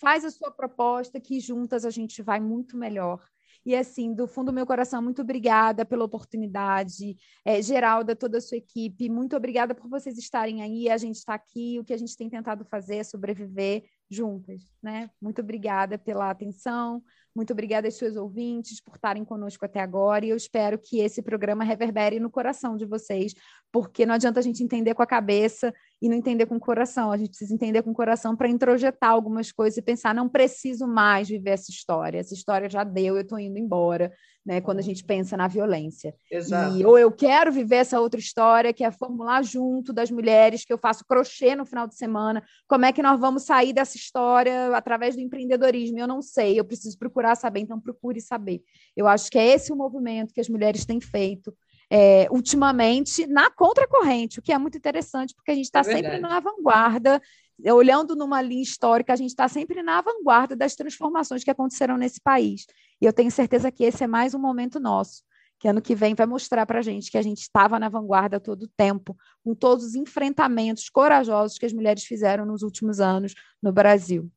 faz a sua proposta que juntas a gente vai muito melhor. E assim, do fundo do meu coração, muito obrigada pela oportunidade. É, Geralda, toda a sua equipe, muito obrigada por vocês estarem aí. A gente está aqui, o que a gente tem tentado fazer é sobreviver juntas, né? Muito obrigada pela atenção, muito obrigada aos seus ouvintes por estarem conosco até agora e eu espero que esse programa reverbere no coração de vocês, porque não adianta a gente entender com a cabeça e não entender com o coração, a gente precisa entender com o coração para introjetar algumas coisas e pensar, não preciso mais viver essa história, essa história já deu, eu estou indo embora, né? Quando a gente pensa na violência. Exato. E, ou eu quero viver essa outra história, que é formular junto das mulheres, que eu faço crochê no final de semana, como é que nós vamos sair dessa história através do empreendedorismo? Eu não sei, eu preciso procurar saber, então procure saber. Eu acho que é esse o movimento que as mulheres têm feito é, ultimamente na contracorrente, o que é muito interessante, porque a gente está é sempre na vanguarda, olhando numa linha histórica, a gente está sempre na vanguarda das transformações que aconteceram nesse país. E eu tenho certeza que esse é mais um momento nosso, que ano que vem vai mostrar para a gente que a gente estava na vanguarda todo o tempo, com todos os enfrentamentos corajosos que as mulheres fizeram nos últimos anos no Brasil.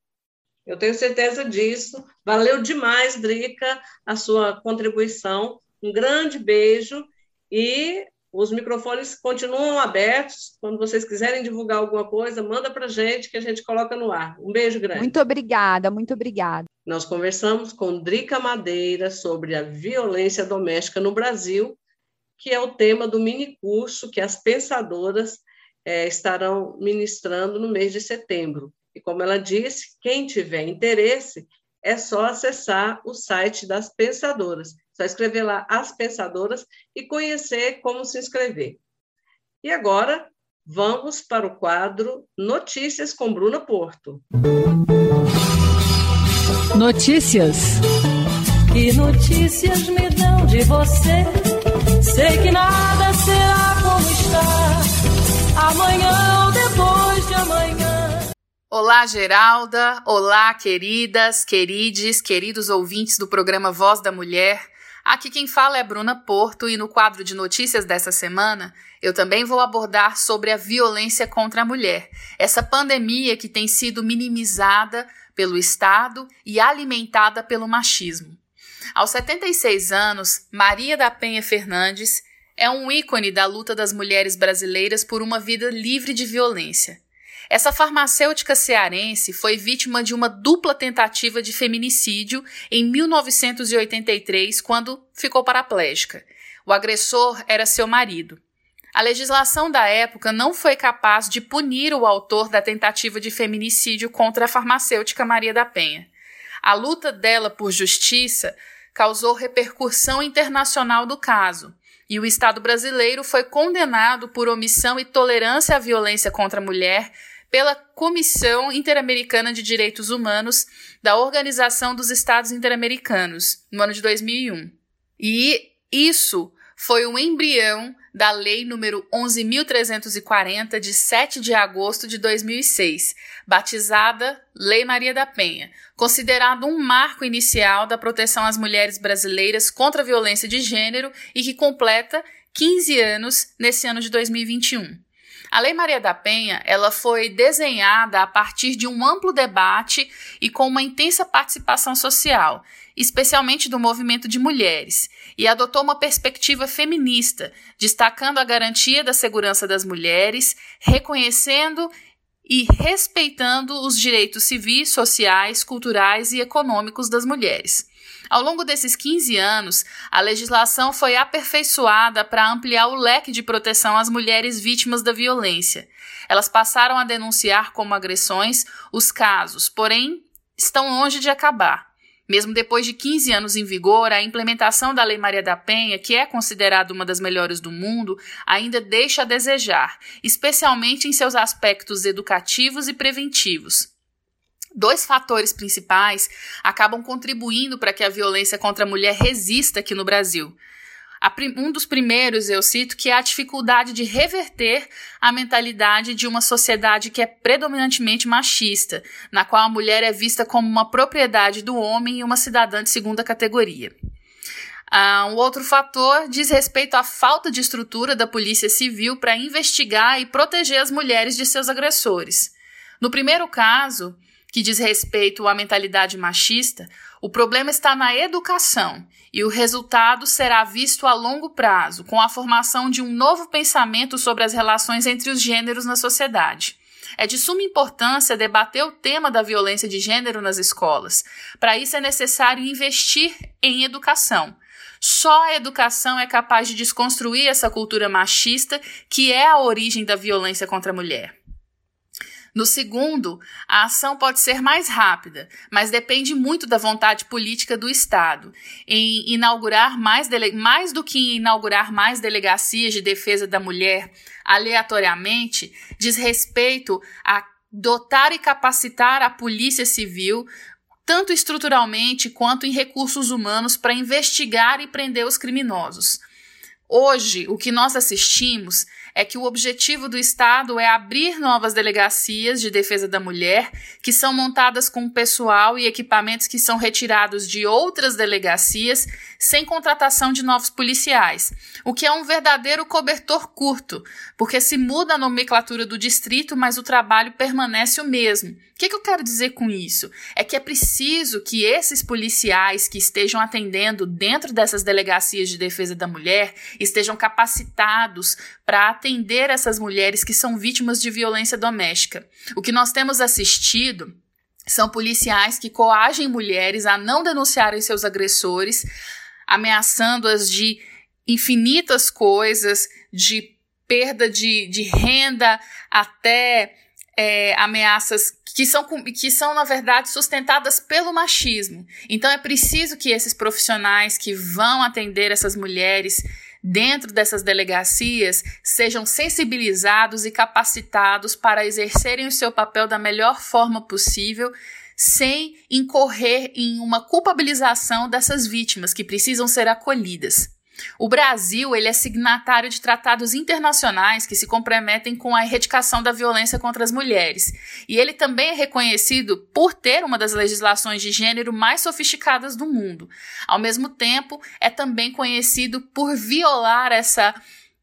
Eu tenho certeza disso. Valeu demais, Drica, a sua contribuição. Um grande beijo e os microfones continuam abertos. Quando vocês quiserem divulgar alguma coisa, manda para a gente que a gente coloca no ar. Um beijo grande. Muito obrigada, muito obrigada. Nós conversamos com Drica Madeira sobre a violência doméstica no Brasil, que é o tema do mini curso que as pensadoras é, estarão ministrando no mês de setembro. E como ela disse, quem tiver interesse é só acessar o site das pensadoras só escrever lá As Pensadoras e conhecer como se inscrever. E agora, vamos para o quadro Notícias com Bruna Porto. Notícias. Que notícias me dão de você? Sei que nada será como está. Amanhã ou depois de amanhã. Olá, Geralda. Olá, queridas, querides, queridos ouvintes do programa Voz da Mulher. Aqui quem fala é Bruna Porto e no quadro de notícias dessa semana eu também vou abordar sobre a violência contra a mulher, essa pandemia que tem sido minimizada pelo Estado e alimentada pelo machismo. Aos 76 anos, Maria da Penha Fernandes é um ícone da luta das mulheres brasileiras por uma vida livre de violência. Essa farmacêutica cearense foi vítima de uma dupla tentativa de feminicídio em 1983, quando ficou paraplégica. O agressor era seu marido. A legislação da época não foi capaz de punir o autor da tentativa de feminicídio contra a farmacêutica Maria da Penha. A luta dela por justiça causou repercussão internacional do caso, e o Estado brasileiro foi condenado por omissão e tolerância à violência contra a mulher pela Comissão Interamericana de Direitos Humanos da Organização dos Estados Interamericanos, no ano de 2001. E isso foi o embrião da Lei número 11.340, de 7 de agosto de 2006, batizada Lei Maria da Penha, considerado um marco inicial da proteção às mulheres brasileiras contra a violência de gênero e que completa 15 anos nesse ano de 2021. A Lei Maria da Penha, ela foi desenhada a partir de um amplo debate e com uma intensa participação social, especialmente do movimento de mulheres, e adotou uma perspectiva feminista, destacando a garantia da segurança das mulheres, reconhecendo e respeitando os direitos civis, sociais, culturais e econômicos das mulheres. Ao longo desses 15 anos, a legislação foi aperfeiçoada para ampliar o leque de proteção às mulheres vítimas da violência. Elas passaram a denunciar como agressões os casos, porém estão longe de acabar. Mesmo depois de 15 anos em vigor, a implementação da Lei Maria da Penha, que é considerada uma das melhores do mundo, ainda deixa a desejar, especialmente em seus aspectos educativos e preventivos. Dois fatores principais acabam contribuindo para que a violência contra a mulher resista aqui no Brasil. Um dos primeiros eu cito que é a dificuldade de reverter a mentalidade de uma sociedade que é predominantemente machista, na qual a mulher é vista como uma propriedade do homem e uma cidadã de segunda categoria. Uh, um outro fator diz respeito à falta de estrutura da Polícia Civil para investigar e proteger as mulheres de seus agressores. No primeiro caso, que diz respeito à mentalidade machista, o problema está na educação e o resultado será visto a longo prazo, com a formação de um novo pensamento sobre as relações entre os gêneros na sociedade. É de suma importância debater o tema da violência de gênero nas escolas. Para isso é necessário investir em educação. Só a educação é capaz de desconstruir essa cultura machista que é a origem da violência contra a mulher. No segundo, a ação pode ser mais rápida, mas depende muito da vontade política do Estado. Em inaugurar mais, mais do que em inaugurar mais delegacias de defesa da mulher aleatoriamente, diz respeito a dotar e capacitar a Polícia Civil tanto estruturalmente quanto em recursos humanos para investigar e prender os criminosos. Hoje, o que nós assistimos é que o objetivo do Estado é abrir novas delegacias de defesa da mulher, que são montadas com pessoal e equipamentos que são retirados de outras delegacias, sem contratação de novos policiais, o que é um verdadeiro cobertor curto, porque se muda a nomenclatura do distrito, mas o trabalho permanece o mesmo. O que, que eu quero dizer com isso? É que é preciso que esses policiais que estejam atendendo dentro dessas delegacias de defesa da mulher estejam capacitados para atender essas mulheres que são vítimas de violência doméstica. O que nós temos assistido são policiais que coagem mulheres a não denunciarem seus agressores, ameaçando-as de infinitas coisas, de perda de, de renda até é, ameaças que são, que são, na verdade, sustentadas pelo machismo. Então é preciso que esses profissionais que vão atender essas mulheres dentro dessas delegacias sejam sensibilizados e capacitados para exercerem o seu papel da melhor forma possível, sem incorrer em uma culpabilização dessas vítimas que precisam ser acolhidas. O Brasil ele é signatário de tratados internacionais que se comprometem com a erradicação da violência contra as mulheres. E ele também é reconhecido por ter uma das legislações de gênero mais sofisticadas do mundo. Ao mesmo tempo, é também conhecido por violar essa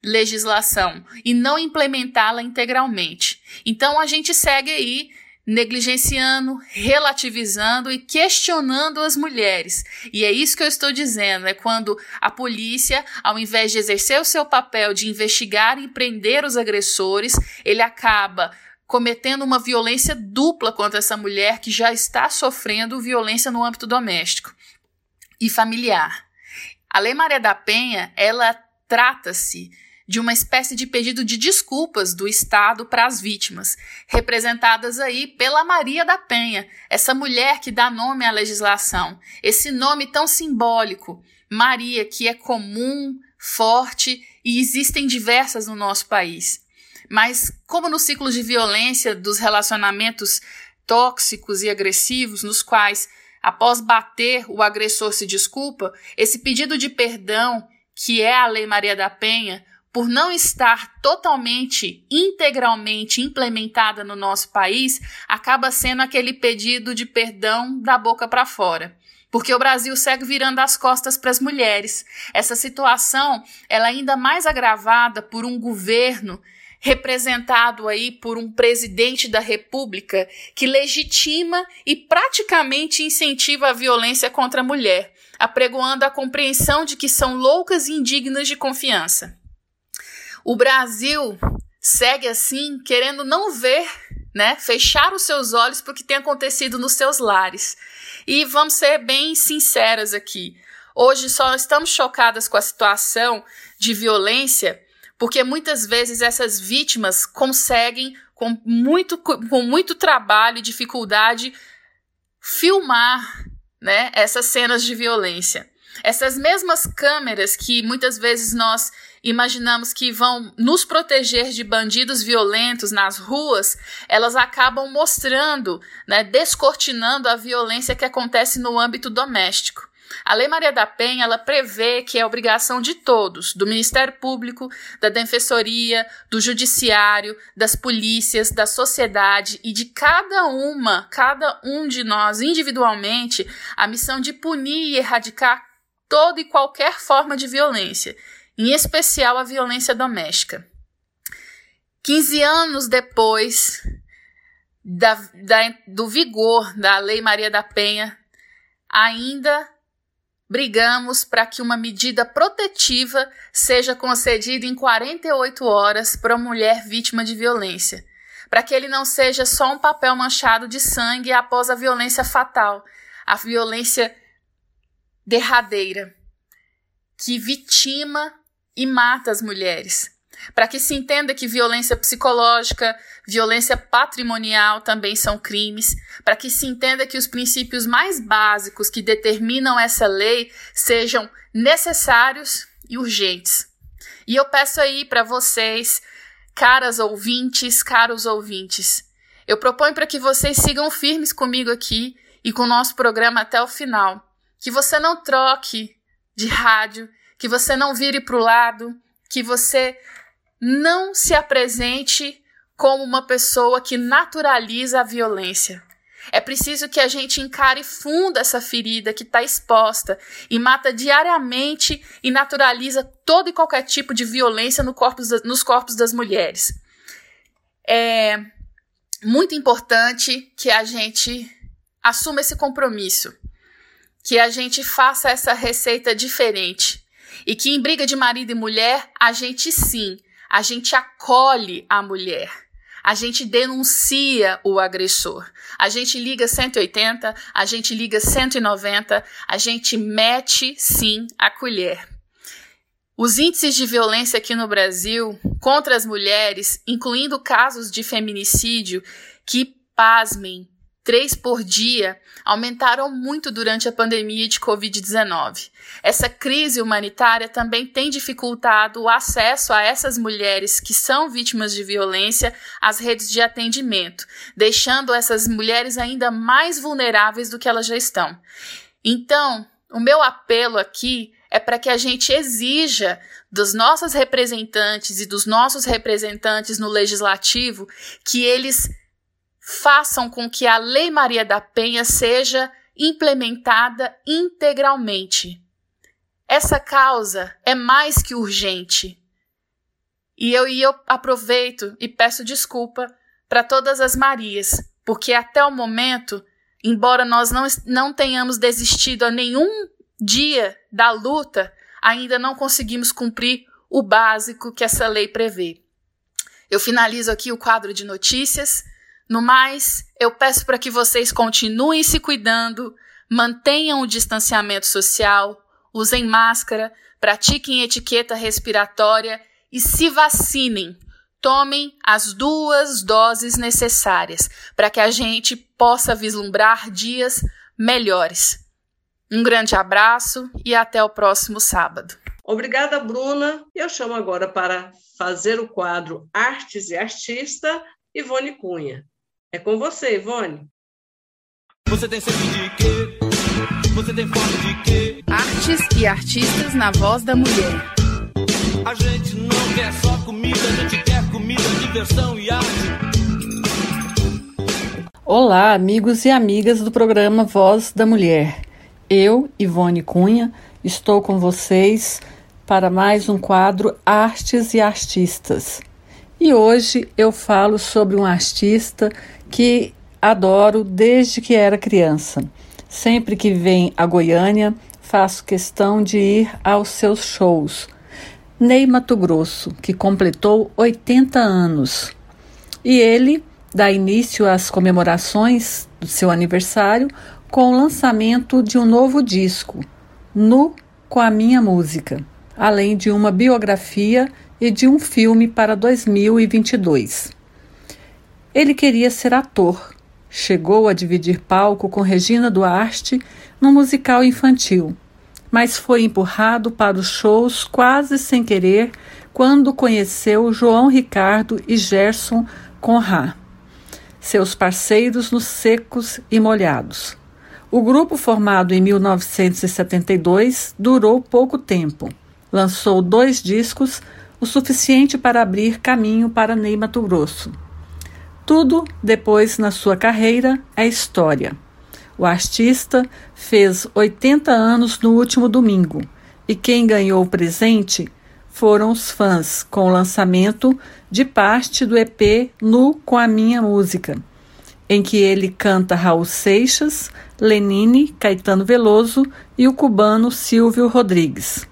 legislação e não implementá-la integralmente. Então a gente segue aí negligenciando, relativizando e questionando as mulheres. E é isso que eu estou dizendo, é quando a polícia, ao invés de exercer o seu papel de investigar e prender os agressores, ele acaba cometendo uma violência dupla contra essa mulher que já está sofrendo violência no âmbito doméstico e familiar. A Lei Maria da Penha, ela trata-se de uma espécie de pedido de desculpas do Estado para as vítimas, representadas aí pela Maria da Penha, essa mulher que dá nome à legislação, esse nome tão simbólico, Maria, que é comum, forte e existem diversas no nosso país. Mas, como no ciclo de violência dos relacionamentos tóxicos e agressivos, nos quais, após bater, o agressor se desculpa, esse pedido de perdão, que é a Lei Maria da Penha, por não estar totalmente, integralmente implementada no nosso país, acaba sendo aquele pedido de perdão da boca para fora. Porque o Brasil segue virando as costas para as mulheres. Essa situação ela é ainda mais agravada por um governo representado aí por um presidente da República que legitima e praticamente incentiva a violência contra a mulher, apregoando a compreensão de que são loucas e indignas de confiança. O Brasil segue assim, querendo não ver, né, fechar os seus olhos para o que tem acontecido nos seus lares. E vamos ser bem sinceras aqui. Hoje só estamos chocadas com a situação de violência porque muitas vezes essas vítimas conseguem, com muito, com muito trabalho e dificuldade, filmar né, essas cenas de violência. Essas mesmas câmeras que muitas vezes nós imaginamos que vão nos proteger de bandidos violentos nas ruas, elas acabam mostrando, né, descortinando a violência que acontece no âmbito doméstico. A Lei Maria da Penha ela prevê que é obrigação de todos, do Ministério Público, da Defensoria, do Judiciário, das polícias, da sociedade e de cada uma, cada um de nós individualmente, a missão de punir e erradicar toda e qualquer forma de violência, em especial a violência doméstica. 15 anos depois da, da, do vigor da Lei Maria da Penha, ainda brigamos para que uma medida protetiva seja concedida em 48 horas para uma mulher vítima de violência, para que ele não seja só um papel manchado de sangue após a violência fatal, a violência derradeira, que vitima e mata as mulheres. Para que se entenda que violência psicológica, violência patrimonial também são crimes, para que se entenda que os princípios mais básicos que determinam essa lei sejam necessários e urgentes. E eu peço aí para vocês, caras ouvintes, caros ouvintes, eu proponho para que vocês sigam firmes comigo aqui e com o nosso programa até o final. Que você não troque de rádio, que você não vire para o lado, que você não se apresente como uma pessoa que naturaliza a violência. É preciso que a gente encare fundo essa ferida que está exposta e mata diariamente e naturaliza todo e qualquer tipo de violência no nos corpos das mulheres. É muito importante que a gente assuma esse compromisso, que a gente faça essa receita diferente e que em briga de marido e mulher a gente sim a gente acolhe a mulher. A gente denuncia o agressor. A gente liga 180, a gente liga 190, a gente mete sim a colher. Os índices de violência aqui no Brasil contra as mulheres, incluindo casos de feminicídio, que, pasmem, três por dia, aumentaram muito durante a pandemia de Covid-19. Essa crise humanitária também tem dificultado o acesso a essas mulheres que são vítimas de violência às redes de atendimento, deixando essas mulheres ainda mais vulneráveis do que elas já estão. Então, o meu apelo aqui é para que a gente exija dos nossos representantes e dos nossos representantes no legislativo que eles façam com que a Lei Maria da Penha seja implementada integralmente. Essa causa é mais que urgente. E eu, e eu aproveito e peço desculpa para todas as Marias, porque até o momento, embora nós não, não tenhamos desistido a nenhum dia da luta, ainda não conseguimos cumprir o básico que essa lei prevê. Eu finalizo aqui o quadro de notícias no mais, eu peço para que vocês continuem se cuidando, mantenham o distanciamento social, usem máscara, pratiquem etiqueta respiratória e se vacinem. Tomem as duas doses necessárias para que a gente possa vislumbrar dias melhores. Um grande abraço e até o próximo sábado. Obrigada, Bruna. Eu chamo agora para fazer o quadro Artes e Artista, Ivone Cunha. É com você, Ivone. Você tem sede de quê? Você tem fome de quê? Artes e artistas na voz da mulher. A gente não quer só comida, a gente quer comida, diversão e arte. Olá, amigos e amigas do programa Voz da Mulher. Eu, Ivone Cunha, estou com vocês para mais um quadro Artes e Artistas. E hoje eu falo sobre um artista que adoro desde que era criança. Sempre que vem a Goiânia, faço questão de ir aos seus shows. Ney Mato Grosso, que completou 80 anos. E ele dá início às comemorações do seu aniversário com o lançamento de um novo disco, Nu com a Minha Música, além de uma biografia e de um filme para 2022. Ele queria ser ator. Chegou a dividir palco com Regina Duarte no musical infantil, mas foi empurrado para os shows quase sem querer quando conheceu João Ricardo e Gerson Conrá, seus parceiros nos secos e molhados. O grupo, formado em 1972, durou pouco tempo. Lançou dois discos, o suficiente para abrir caminho para Ney Mato Grosso. Tudo depois na sua carreira é história. O artista fez 80 anos no último domingo e quem ganhou o presente foram os fãs com o lançamento de parte do EP Nu com a Minha Música, em que ele canta Raul Seixas, Lenine, Caetano Veloso e o cubano Silvio Rodrigues.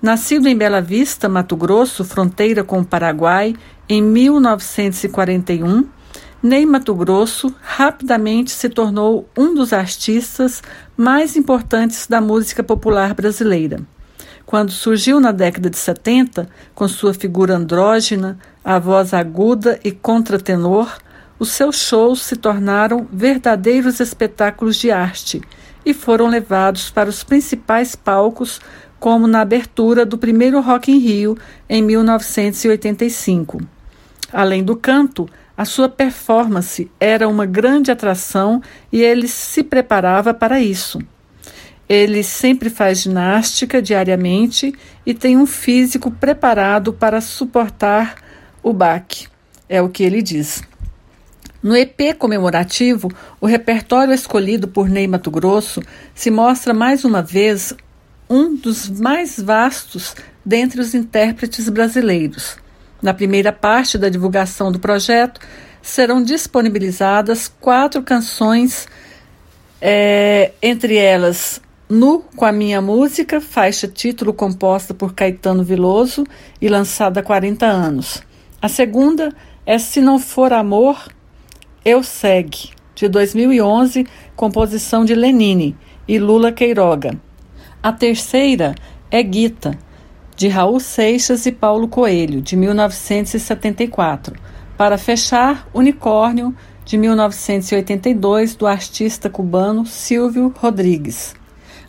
Nascido em Bela Vista, Mato Grosso, fronteira com o Paraguai, em 1941, Ney Mato Grosso rapidamente se tornou um dos artistas mais importantes da música popular brasileira. Quando surgiu na década de 70, com sua figura andrógena, a voz aguda e contratenor, os seus shows se tornaram verdadeiros espetáculos de arte e foram levados para os principais palcos, como na abertura do primeiro Rock in Rio em 1985. Além do canto, a sua performance era uma grande atração e ele se preparava para isso. Ele sempre faz ginástica diariamente e tem um físico preparado para suportar o baque, é o que ele diz. No EP comemorativo, o repertório escolhido por Ney Mato Grosso se mostra mais uma vez um dos mais vastos dentre os intérpretes brasileiros. Na primeira parte da divulgação do projeto, serão disponibilizadas quatro canções, é, entre elas Nu com a Minha Música, faixa título composta por Caetano Veloso e lançada há 40 anos. A segunda é Se Não For Amor, Eu Segue, de 2011, composição de Lenine e Lula Queiroga. A terceira é Guita, de Raul Seixas e Paulo Coelho, de 1974. Para fechar, Unicórnio, de 1982, do artista cubano Silvio Rodrigues.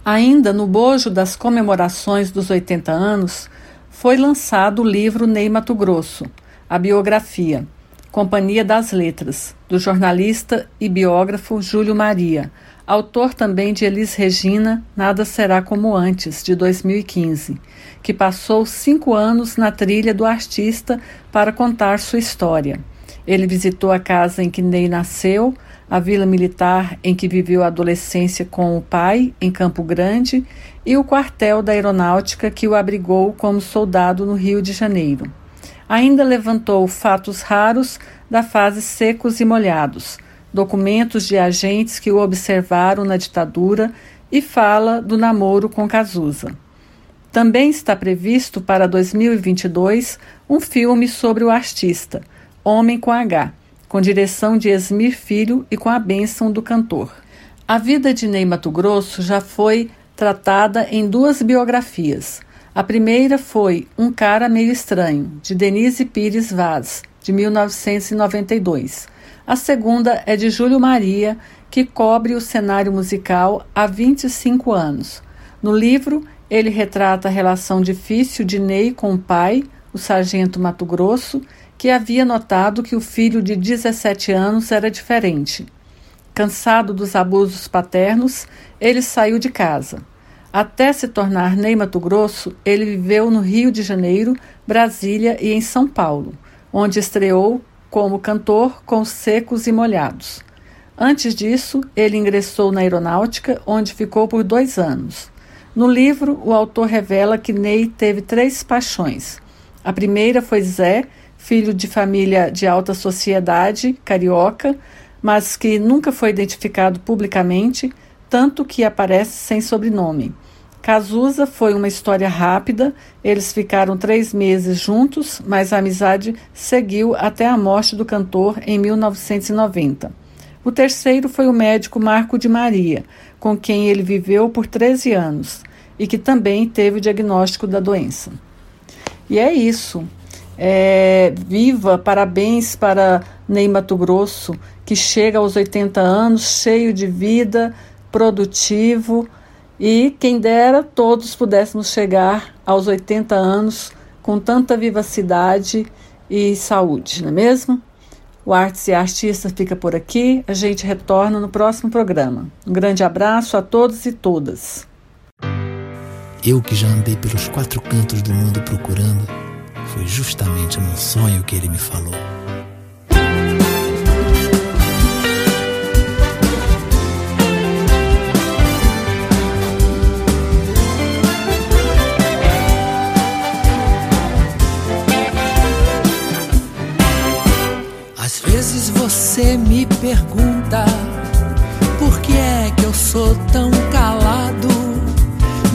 Ainda no bojo das comemorações dos 80 anos, foi lançado o livro Ney Mato Grosso, a biografia, Companhia das Letras, do jornalista e biógrafo Júlio Maria, autor também de Elis Regina, Nada Será Como Antes, de 2015, que passou cinco anos na trilha do artista para contar sua história. Ele visitou a casa em que Ney nasceu, a vila militar em que viveu a adolescência com o pai, em Campo Grande, e o quartel da aeronáutica que o abrigou como soldado no Rio de Janeiro. Ainda levantou fatos raros da fase secos e molhados, documentos de agentes que o observaram na ditadura e fala do namoro com Cazuza. Também está previsto para 2022 um filme sobre o artista, Homem com H, com direção de Esmir Filho e com a bênção do cantor. A vida de Ney Mato Grosso já foi tratada em duas biografias. A primeira foi Um Cara Meio Estranho, de Denise Pires Vaz, de 1992. A segunda é de Júlio Maria, que cobre o cenário musical há 25 anos. No livro, ele retrata a relação difícil de Ney com o pai, o sargento Mato Grosso, que havia notado que o filho de 17 anos era diferente. Cansado dos abusos paternos, ele saiu de casa. Até se tornar Ney Mato Grosso, ele viveu no Rio de Janeiro, Brasília e em São Paulo, onde estreou como cantor com Secos e Molhados. Antes disso, ele ingressou na aeronáutica, onde ficou por dois anos. No livro, o autor revela que Ney teve três paixões. A primeira foi Zé, filho de família de alta sociedade, carioca, mas que nunca foi identificado publicamente, tanto que aparece sem sobrenome. Cazuza foi uma história rápida, eles ficaram três meses juntos, mas a amizade seguiu até a morte do cantor em 1990. O terceiro foi o médico Marco de Maria, com quem ele viveu por 13 anos e que também teve o diagnóstico da doença. E é isso. É, viva, parabéns para Ney Mato Grosso, que chega aos 80 anos cheio de vida, produtivo e quem dera todos pudéssemos chegar aos 80 anos com tanta vivacidade e saúde, não é mesmo? O Artes e Artista fica por aqui, a gente retorna no próximo programa. Um grande abraço a todos e todas. Eu que já andei pelos quatro cantos do mundo procurando, foi justamente num sonho que ele me falou. vezes você me pergunta por que é que eu sou tão calado.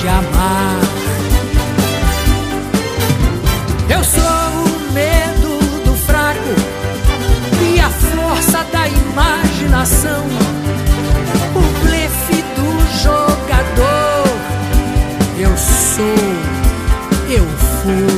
De amar. Eu sou o medo do fraco e a força da imaginação. O blefe do jogador. Eu sou, eu fui,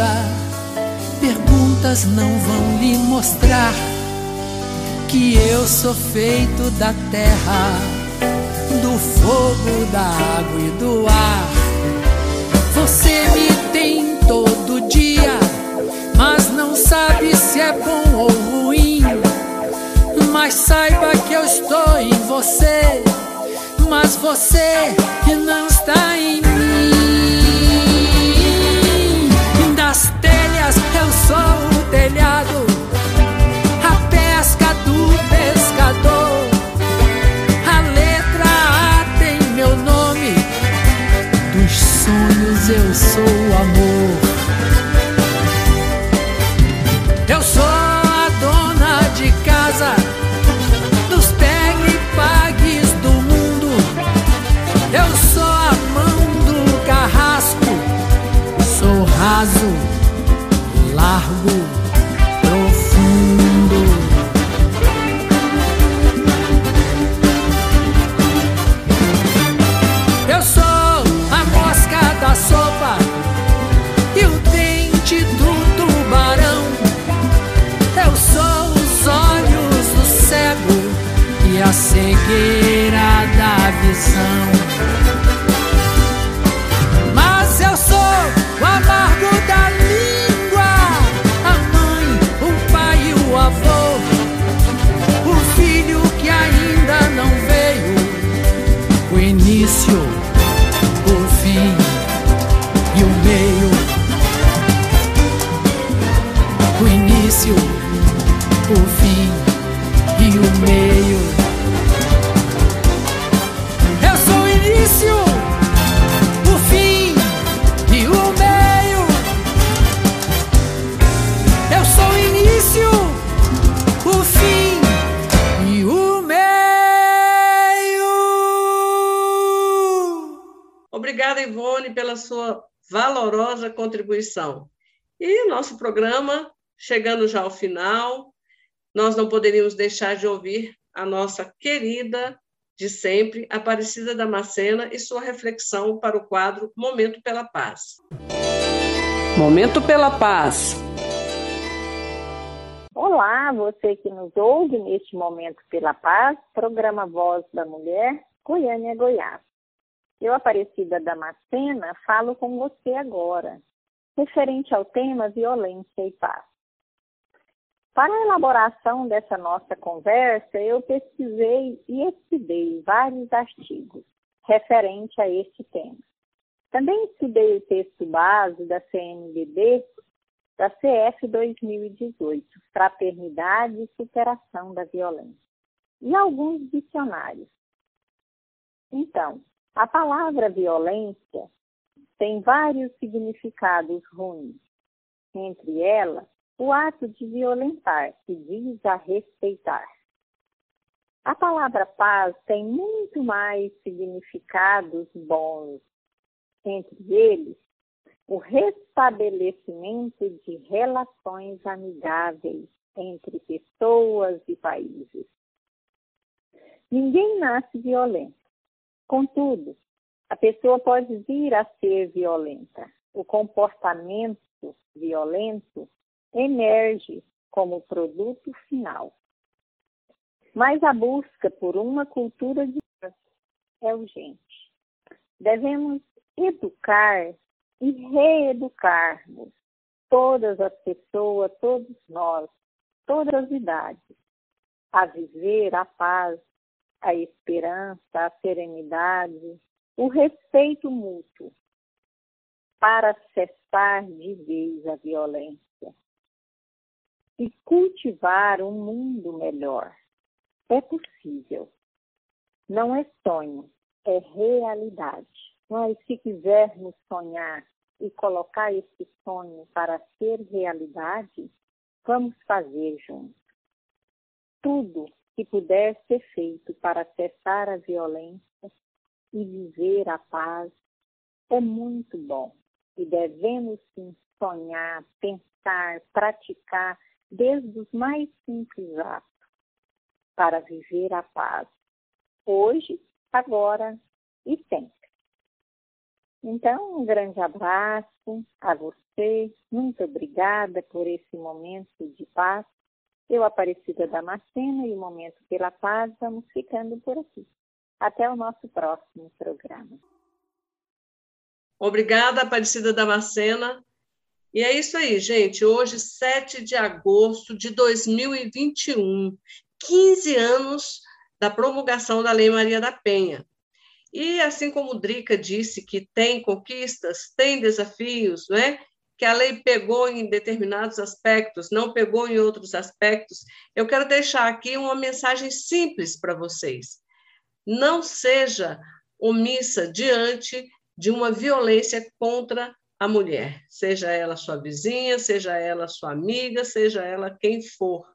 pergunta, perguntas não vão lhe mostrar que eu sou feito da terra, do fogo, da água e do ar. Você me tem todo dia, mas não sabe se é bom ou ruim. Mas saiba que eu estou em você, mas você não eu sou amor. Da Ivone, pela sua valorosa contribuição. E nosso programa, chegando já ao final, nós não poderíamos deixar de ouvir a nossa querida de sempre, Aparecida Damascena, e sua reflexão para o quadro Momento pela Paz. Momento pela Paz. Olá, você que nos ouve neste Momento pela Paz, programa Voz da Mulher, Goiânia, Goiás. Eu, Aparecida Damascena, falo com você agora, referente ao tema violência e paz. Para a elaboração dessa nossa conversa, eu pesquisei e estudei vários artigos referente a este tema. Também estudei o texto base da CNBB da CF 2018, Fraternidade e Superação da Violência, e alguns dicionários. Então, a palavra violência tem vários significados ruins. Entre elas, o ato de violentar, que diz a respeitar. A palavra paz tem muito mais significados bons. Entre eles, o restabelecimento de relações amigáveis entre pessoas e países. Ninguém nasce violento. Contudo, a pessoa pode vir a ser violenta. O comportamento violento emerge como produto final. Mas a busca por uma cultura de paz é urgente. Devemos educar e reeducarmos todas as pessoas, todos nós, todas as idades, a viver a paz a esperança, a serenidade, o respeito mútuo para cessar de vez a violência e cultivar um mundo melhor. É possível. Não é sonho, é realidade. Mas se quisermos sonhar e colocar esse sonho para ser realidade, vamos fazer juntos. Tudo que puder ser feito para cessar a violência e viver a paz é muito bom e devemos sim sonhar, pensar, praticar desde os mais simples atos para viver a paz, hoje, agora e sempre. Então, um grande abraço a você, muito obrigada por esse momento de paz. Eu, Aparecida Damasceno, e o Momento pela Paz, vamos ficando por aqui. Até o nosso próximo programa. Obrigada, Aparecida Damascena. E é isso aí, gente. Hoje, 7 de agosto de 2021, 15 anos da promulgação da Lei Maria da Penha. E assim como Drica disse que tem conquistas, tem desafios, né? Que a lei pegou em determinados aspectos, não pegou em outros aspectos, eu quero deixar aqui uma mensagem simples para vocês. Não seja omissa diante de uma violência contra a mulher, seja ela sua vizinha, seja ela sua amiga, seja ela quem for.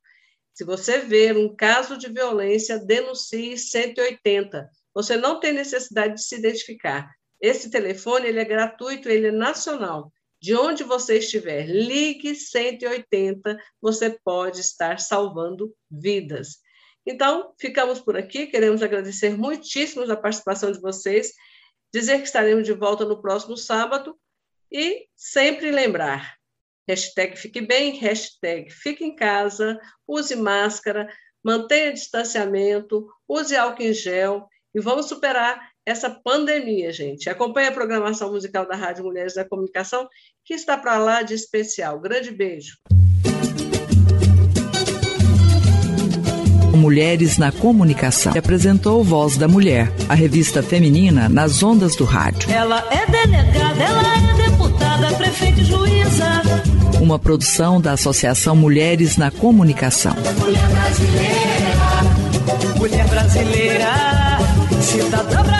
Se você ver um caso de violência, denuncie 180. Você não tem necessidade de se identificar. Esse telefone ele é gratuito, ele é nacional. De onde você estiver, ligue 180, você pode estar salvando vidas. Então, ficamos por aqui. Queremos agradecer muitíssimo a participação de vocês, dizer que estaremos de volta no próximo sábado e sempre lembrar: hashtag fique bem, hashtag fique em casa, use máscara, mantenha distanciamento, use álcool em gel e vamos superar essa pandemia, gente. Acompanhe a programação musical da Rádio Mulheres da Comunicação, que está para lá de especial. Grande beijo. Mulheres na Comunicação. Que apresentou Voz da Mulher, a revista feminina nas ondas do rádio. Ela é delegada, ela é deputada, prefeita e juíza. Uma produção da Associação Mulheres na Comunicação. Mulher brasileira, mulher brasileira cidadã brasileira.